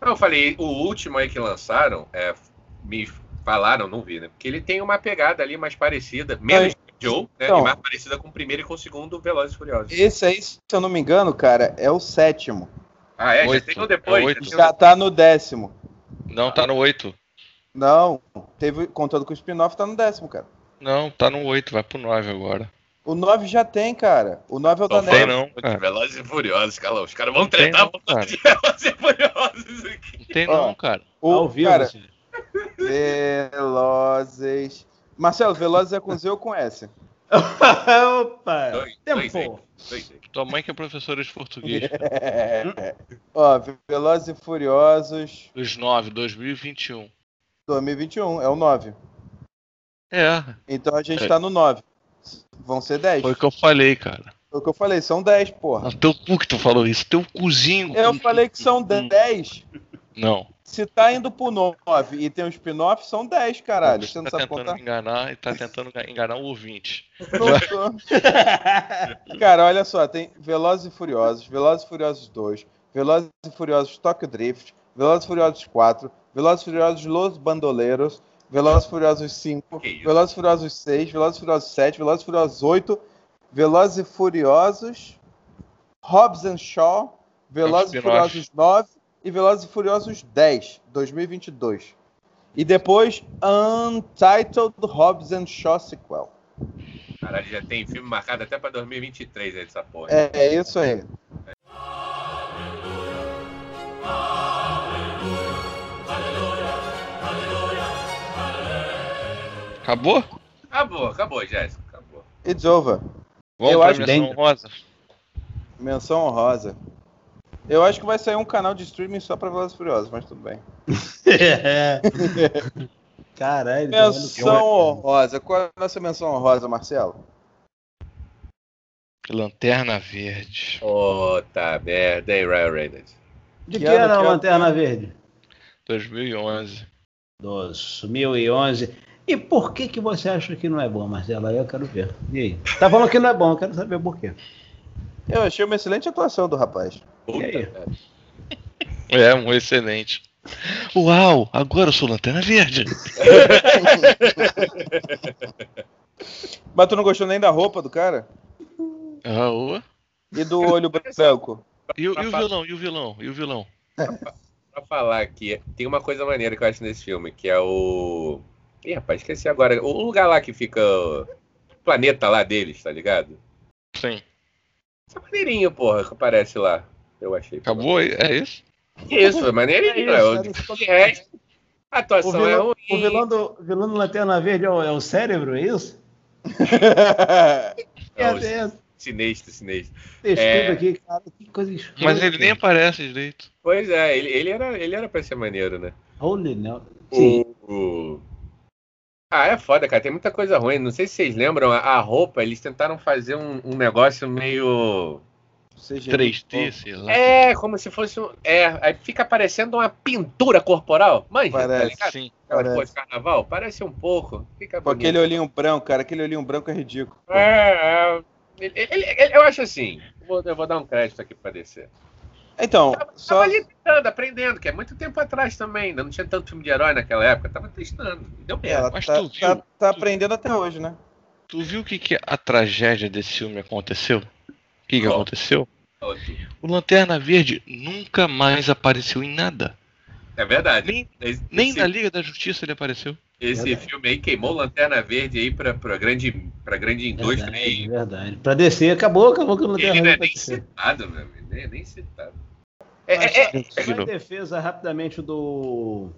Speaker 3: Não, eu falei, o último aí que lançaram, é, me falaram, não vi, né? Porque ele tem uma pegada ali mais parecida, menos Joe, né?
Speaker 5: Então.
Speaker 3: E mais parecida com o primeiro e com o segundo Velozes e Furiosos.
Speaker 5: Esse aí, se eu não me engano, cara, é o sétimo.
Speaker 3: Ah, é?
Speaker 2: Oito.
Speaker 3: Já tem um depois.
Speaker 2: É
Speaker 3: já tem um
Speaker 5: Já tá no décimo.
Speaker 2: Não, tá no 8.
Speaker 5: Não, teve, contando com o spin-off, tá no décimo, cara.
Speaker 2: Não, tá no 8, vai pro 9 agora.
Speaker 5: O 9 já tem, cara. O 9 é o da
Speaker 3: Não
Speaker 2: Tem
Speaker 5: neve.
Speaker 2: não, cara.
Speaker 3: Velozes e Furiosos, Calão. Os caras vão tretar
Speaker 2: não,
Speaker 3: por causa
Speaker 2: cara.
Speaker 3: de Velozes e Furiosos aqui.
Speaker 2: Não tem não, cara.
Speaker 5: O,
Speaker 4: Ao vivo,
Speaker 5: cara,
Speaker 4: assim.
Speaker 5: Velozes. Marcelo, Velozes é com Z ou com S?
Speaker 4: Opa!
Speaker 3: Dois,
Speaker 4: Tempo!
Speaker 3: Dois, dois.
Speaker 2: Tua mãe que é professora de português.
Speaker 5: Ó, Velozes e Furiosos
Speaker 2: Os 9, 2021.
Speaker 5: 2021, é o 9.
Speaker 2: É,
Speaker 5: Então a gente
Speaker 2: É.
Speaker 5: tá no 9. Vão ser 10.
Speaker 2: foi o que eu falei, cara.
Speaker 5: Foi o que eu falei, são 10, porra.
Speaker 2: Ah, Teu cu que tu falou isso, teu cozinho.
Speaker 5: Eu falei que são 10.
Speaker 2: Não.
Speaker 5: Se tá indo pro 9 e tem um spin-off, são 10, caralho. Você não
Speaker 2: tá
Speaker 5: sabe
Speaker 2: tentando
Speaker 5: contar?
Speaker 2: enganar e tá tentando enga- enganar o ouvinte.
Speaker 5: Não tô. Cara, olha só, tem Velozes e Furiosos, Velozes e Furiosos 2, Velozes e Furiosos Tokyo Drift, Velozes e Furiosos 4, Velozes e Furiosos Los Bandoleros, Velozes e Furiosos 5,
Speaker 3: Que isso?
Speaker 5: Velozes e Furiosos 6, Velozes e Furiosos 7, Velozes e Furiosos 8, Velozes e Furiosos, Hobbs and Shaw, Velozes e. Furiosos 9 e Velozes e Furiosos 10, 2022. E depois Untitled Hobbs and Shaw Sequel.
Speaker 3: Caralho, já tem filme marcado até pra 2023 aí dessa porra.
Speaker 5: É, é isso aí.
Speaker 2: Acabou?
Speaker 3: Acabou, acabou, Jéssica. Acabou.
Speaker 5: It's over.
Speaker 2: Vamos
Speaker 5: Eu acho
Speaker 2: menção
Speaker 4: bem-
Speaker 2: rosa.
Speaker 5: Menção honrosa. Eu acho que vai sair um canal de streaming só pra Velozes Furiosos, mas tudo bem.
Speaker 4: É. Caralho. tá
Speaker 5: Menção honrosa. Qual é a nossa menção honrosa, Marcelo?
Speaker 2: Lanterna Verde.
Speaker 3: Puta merda, hein, Ryan Reynolds.
Speaker 4: De
Speaker 5: Que
Speaker 4: que
Speaker 5: ano,
Speaker 4: era a
Speaker 5: que ano?
Speaker 4: Lanterna Verde?
Speaker 2: 2011.
Speaker 4: 2011. E por que que você acha que não é bom, Marcelo? Aí eu quero ver. E aí? Tá falando que não é bom, eu quero saber por quê.
Speaker 5: Eu achei uma excelente atuação do rapaz.
Speaker 3: Puta
Speaker 4: aí?
Speaker 3: merda.
Speaker 2: É, um excelente. Uau, agora eu sou Lanterna Verde.
Speaker 5: Mas tu não gostou nem da roupa do cara?
Speaker 2: Ah, ô.
Speaker 5: E do olho branco?
Speaker 2: E, o- e o vilão? E o vilão? E o vilão?
Speaker 3: Pra falar aqui, tem uma coisa maneira que eu acho nesse filme, que é o. Ih, rapaz, esqueci agora. O lugar lá que fica. O planeta lá deles, tá ligado?
Speaker 2: Sim.
Speaker 3: Isso é maneirinho, porra, que aparece lá. Eu achei.
Speaker 2: Acabou? É isso?
Speaker 3: Isso, é maneirinho.
Speaker 4: É
Speaker 3: É
Speaker 4: isso,
Speaker 3: o,
Speaker 4: é isso.
Speaker 3: de resto, a
Speaker 4: O
Speaker 3: atuação é
Speaker 4: vilão,
Speaker 3: ruim.
Speaker 4: o vilão do, vilão do Lanterna Verde é o, é o cérebro, é isso?
Speaker 3: É o
Speaker 4: é, é,
Speaker 3: Sinistro, sinistro. É.
Speaker 4: aqui, cara, que coisa escrota.
Speaker 2: Mas ele nem aparece direito.
Speaker 3: Pois é, ele, ele, era, ele era pra ser maneiro, né?
Speaker 4: Holy não. Sim.
Speaker 3: O, o- Ah, é foda, cara. Tem muita coisa ruim. Não sei se vocês lembram, a, roupa, eles tentaram fazer um, um negócio meio.
Speaker 2: 3D, sei lá.
Speaker 3: É, como se fosse um. É, aí fica parecendo uma pintura corporal. Manja, tá
Speaker 5: Parece,
Speaker 3: ligado?
Speaker 2: Sim.
Speaker 3: Aquela
Speaker 5: parece.
Speaker 3: coisa de carnaval? Parece um pouco. Fica
Speaker 5: Com aquele olhinho branco, cara. Aquele olhinho branco é ridículo.
Speaker 3: É, é. Ele- ele- ele- eu acho assim. Vou, eu vou dar um crédito aqui pra descer.
Speaker 5: Então,
Speaker 3: Tava,
Speaker 5: só.
Speaker 3: tava ali tentando, aprendendo, que é muito tempo atrás também. Ainda não tinha tanto filme de herói naquela época. Tava testando. Deu merda.
Speaker 5: Ela
Speaker 2: Mas
Speaker 5: tá,
Speaker 2: tu viu?
Speaker 5: tá- tá aprendendo até hoje, né?
Speaker 2: Tu viu o que, que a tragédia desse filme aconteceu? O que, que
Speaker 3: Qual?
Speaker 2: aconteceu? O Lanterna Verde nunca mais apareceu em nada.
Speaker 3: É verdade.
Speaker 2: Nem,
Speaker 3: Esse,
Speaker 2: nem
Speaker 3: esse-
Speaker 2: na Liga da Justiça ele apareceu.
Speaker 3: Esse
Speaker 4: Verdade.
Speaker 3: filme aí queimou Lanterna Verde aí pra, pra, grande, pra grande indústria
Speaker 4: Verdade, verdade. Pra descer, acabou, acabou que o Lanterna
Speaker 3: ele não é
Speaker 4: Verde
Speaker 3: nem citado, meu amigo. Nem, nem citado. É, é, é,
Speaker 4: só em defesa rapidamente do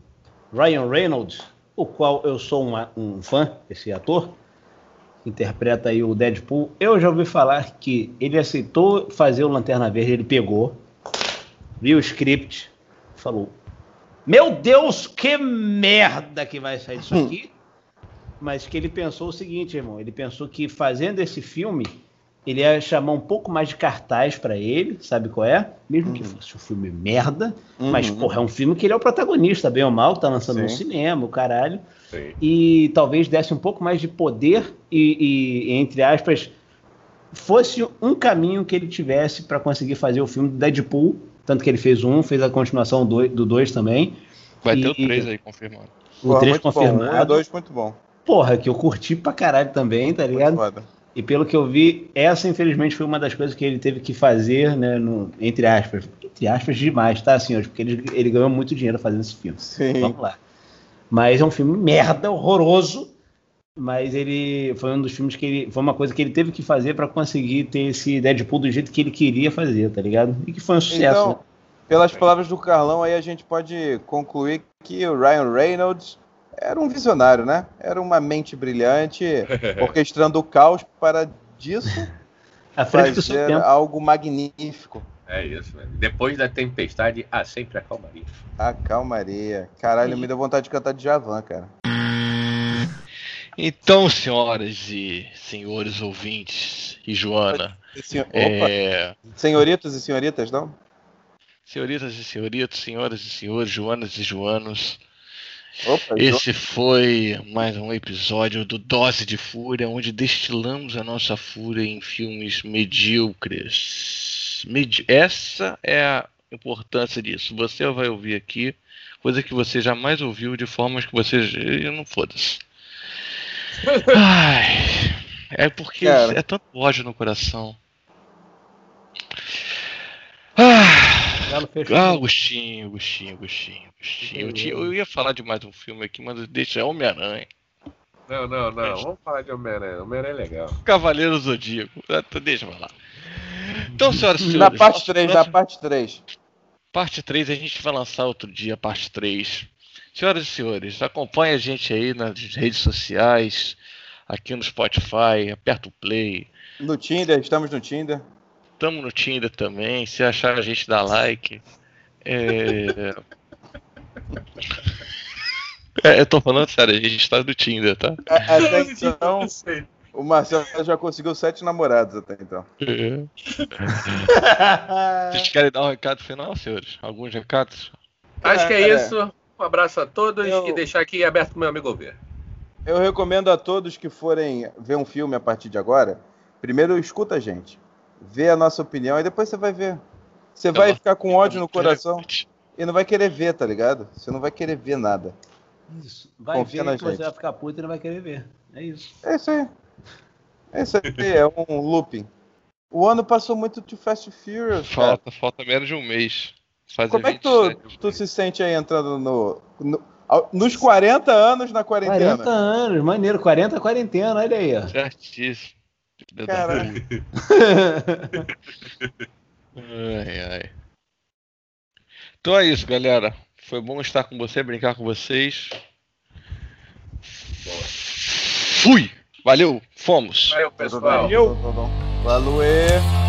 Speaker 4: Ryan Reynolds, o qual eu sou uma- um fã, esse ator, que interpreta aí o Deadpool. Eu já ouvi falar que ele aceitou fazer o Lanterna Verde, ele pegou, viu o script, falou: Meu Deus, que merda que vai sair disso aqui. Mas que ele pensou o seguinte, irmão: ele pensou que fazendo esse filme, ele ia chamar um pouco mais de cartaz pra ele, sabe qual é? Mesmo que fosse um filme merda, mas,
Speaker 5: Uhum.
Speaker 4: porra, é um filme que ele é o protagonista, bem ou mal, tá lançando no
Speaker 5: Sim.
Speaker 4: cinema, o caralho.
Speaker 3: sim.
Speaker 4: E talvez desse um pouco mais de poder e, e, entre aspas, fosse um caminho que ele tivesse pra conseguir fazer o filme do Deadpool. Tanto que ele fez um, fez a continuação do do dois também.
Speaker 2: Vai
Speaker 4: E-
Speaker 2: ter o 3 aí confirmado.
Speaker 4: O
Speaker 5: Porra,
Speaker 4: 3
Speaker 5: muito Bom. Um e
Speaker 4: confirmado.
Speaker 5: dois, muito bom.
Speaker 4: Porra, que eu curti pra caralho também, tá
Speaker 5: Muito
Speaker 4: ligado?
Speaker 5: foda.
Speaker 4: E pelo que eu vi, essa infelizmente foi uma das coisas que ele teve que fazer, né, no, entre aspas. Entre aspas demais, tá, senhores? Porque ele, ele ganhou muito dinheiro fazendo esse filme.
Speaker 5: Sim.
Speaker 4: Vamos lá. Mas é um filme merda, horroroso. Mas ele foi um dos filmes que ele. Foi uma coisa que ele teve que fazer pra conseguir ter esse Deadpool do jeito que ele queria fazer, tá ligado? E que foi um sucesso.
Speaker 5: Então,
Speaker 4: né?
Speaker 5: pelas palavras do Carlão, aí a gente pode concluir que o Ryan Reynolds era um visionário, né? Era uma mente brilhante, orquestrando o caos para disso fazer algo magnífico.
Speaker 3: É isso, velho. Depois da tempestade, há sempre a calmaria.
Speaker 5: A calmaria. Caralho, me deu vontade de cantar de Javan, cara.
Speaker 2: Então, senhoras e senhores ouvintes e Joana,
Speaker 5: Senhor- Opa,
Speaker 2: é,
Speaker 5: senhoritos e senhoritas, não?
Speaker 2: senhoritas e senhoritos, senhoras e senhores, Joanas e Joanos,
Speaker 5: Opa,
Speaker 2: esse foi mais um episódio do Dose de Fúria, onde destilamos a nossa fúria em filmes medíocres. Medi- Essa é a importância disso. Você vai ouvir aqui coisa que você jamais ouviu de formas que você. Eu não foda-se. Ai, é porque
Speaker 5: Cara.
Speaker 2: é tanto ódio no coração. Ah,
Speaker 4: Galo fechou.
Speaker 2: ah, Agostinho, Agostinho, Agostinho, Agostinho. Eu, tinha- eu ia falar de mais um filme aqui, mas deixa é Homem-Aranha.
Speaker 3: Não, não, não. Vamos falar de Homem-Aranha. Homem-Aranha é legal.
Speaker 2: Cavaleiro Zodíaco. Ah, tá, Deixa eu falar. Então, senhoras e senhores.
Speaker 5: Na parte
Speaker 2: nosso
Speaker 5: 3, na parte 3.
Speaker 2: Parte 3 a gente vai lançar outro dia, parte 3. Senhoras e senhores, acompanhe a gente aí nas redes sociais, aqui no Spotify, aperta o play.
Speaker 5: No Tinder, estamos no Tinder.
Speaker 2: Tamo no Tinder também. Se achar a gente dá like. É... é, eu tô falando sério, a gente tá no Tinder, tá?
Speaker 5: A- Até então, o Marcelo já conseguiu sete namorados até então.
Speaker 2: É. Vocês querem dar um recado final, senhores? Alguns recados?
Speaker 3: Acho que é
Speaker 5: Cara,
Speaker 3: isso. Um abraço a todos
Speaker 5: eu-
Speaker 3: e deixar aqui aberto pro meu amigo ver.
Speaker 5: Eu recomendo a todos que forem ver um filme a partir de agora, primeiro escuta a gente, vê a nossa opinião e depois você vai ver. Você vai ficar com ódio no coração e não vai querer ver, tá ligado? Você não vai querer ver nada.
Speaker 4: Isso. Vai
Speaker 5: Confia
Speaker 4: ver
Speaker 5: na
Speaker 4: que você
Speaker 5: gente.
Speaker 4: vai ficar puto e não vai querer ver. É isso.
Speaker 5: É isso aí. É isso aí, é um looping. O ano passou muito de Fast and Furious, cara.
Speaker 2: Falta, falta menos de um mês. Fazer
Speaker 5: Como é que tu,
Speaker 2: 27.
Speaker 5: tu se sente aí entrando no, no- nos 40 anos na quarentena?
Speaker 4: 40 anos, maneiro. 40 quarentena, olha aí. ó.
Speaker 2: Certíssimo.
Speaker 5: Caralho.
Speaker 2: Ai, ai. Então é isso, galera. Foi bom estar com você, brincar com vocês. Fui! Valeu, fomos!
Speaker 3: Valeu, pessoal.
Speaker 5: Valeu. Valeu.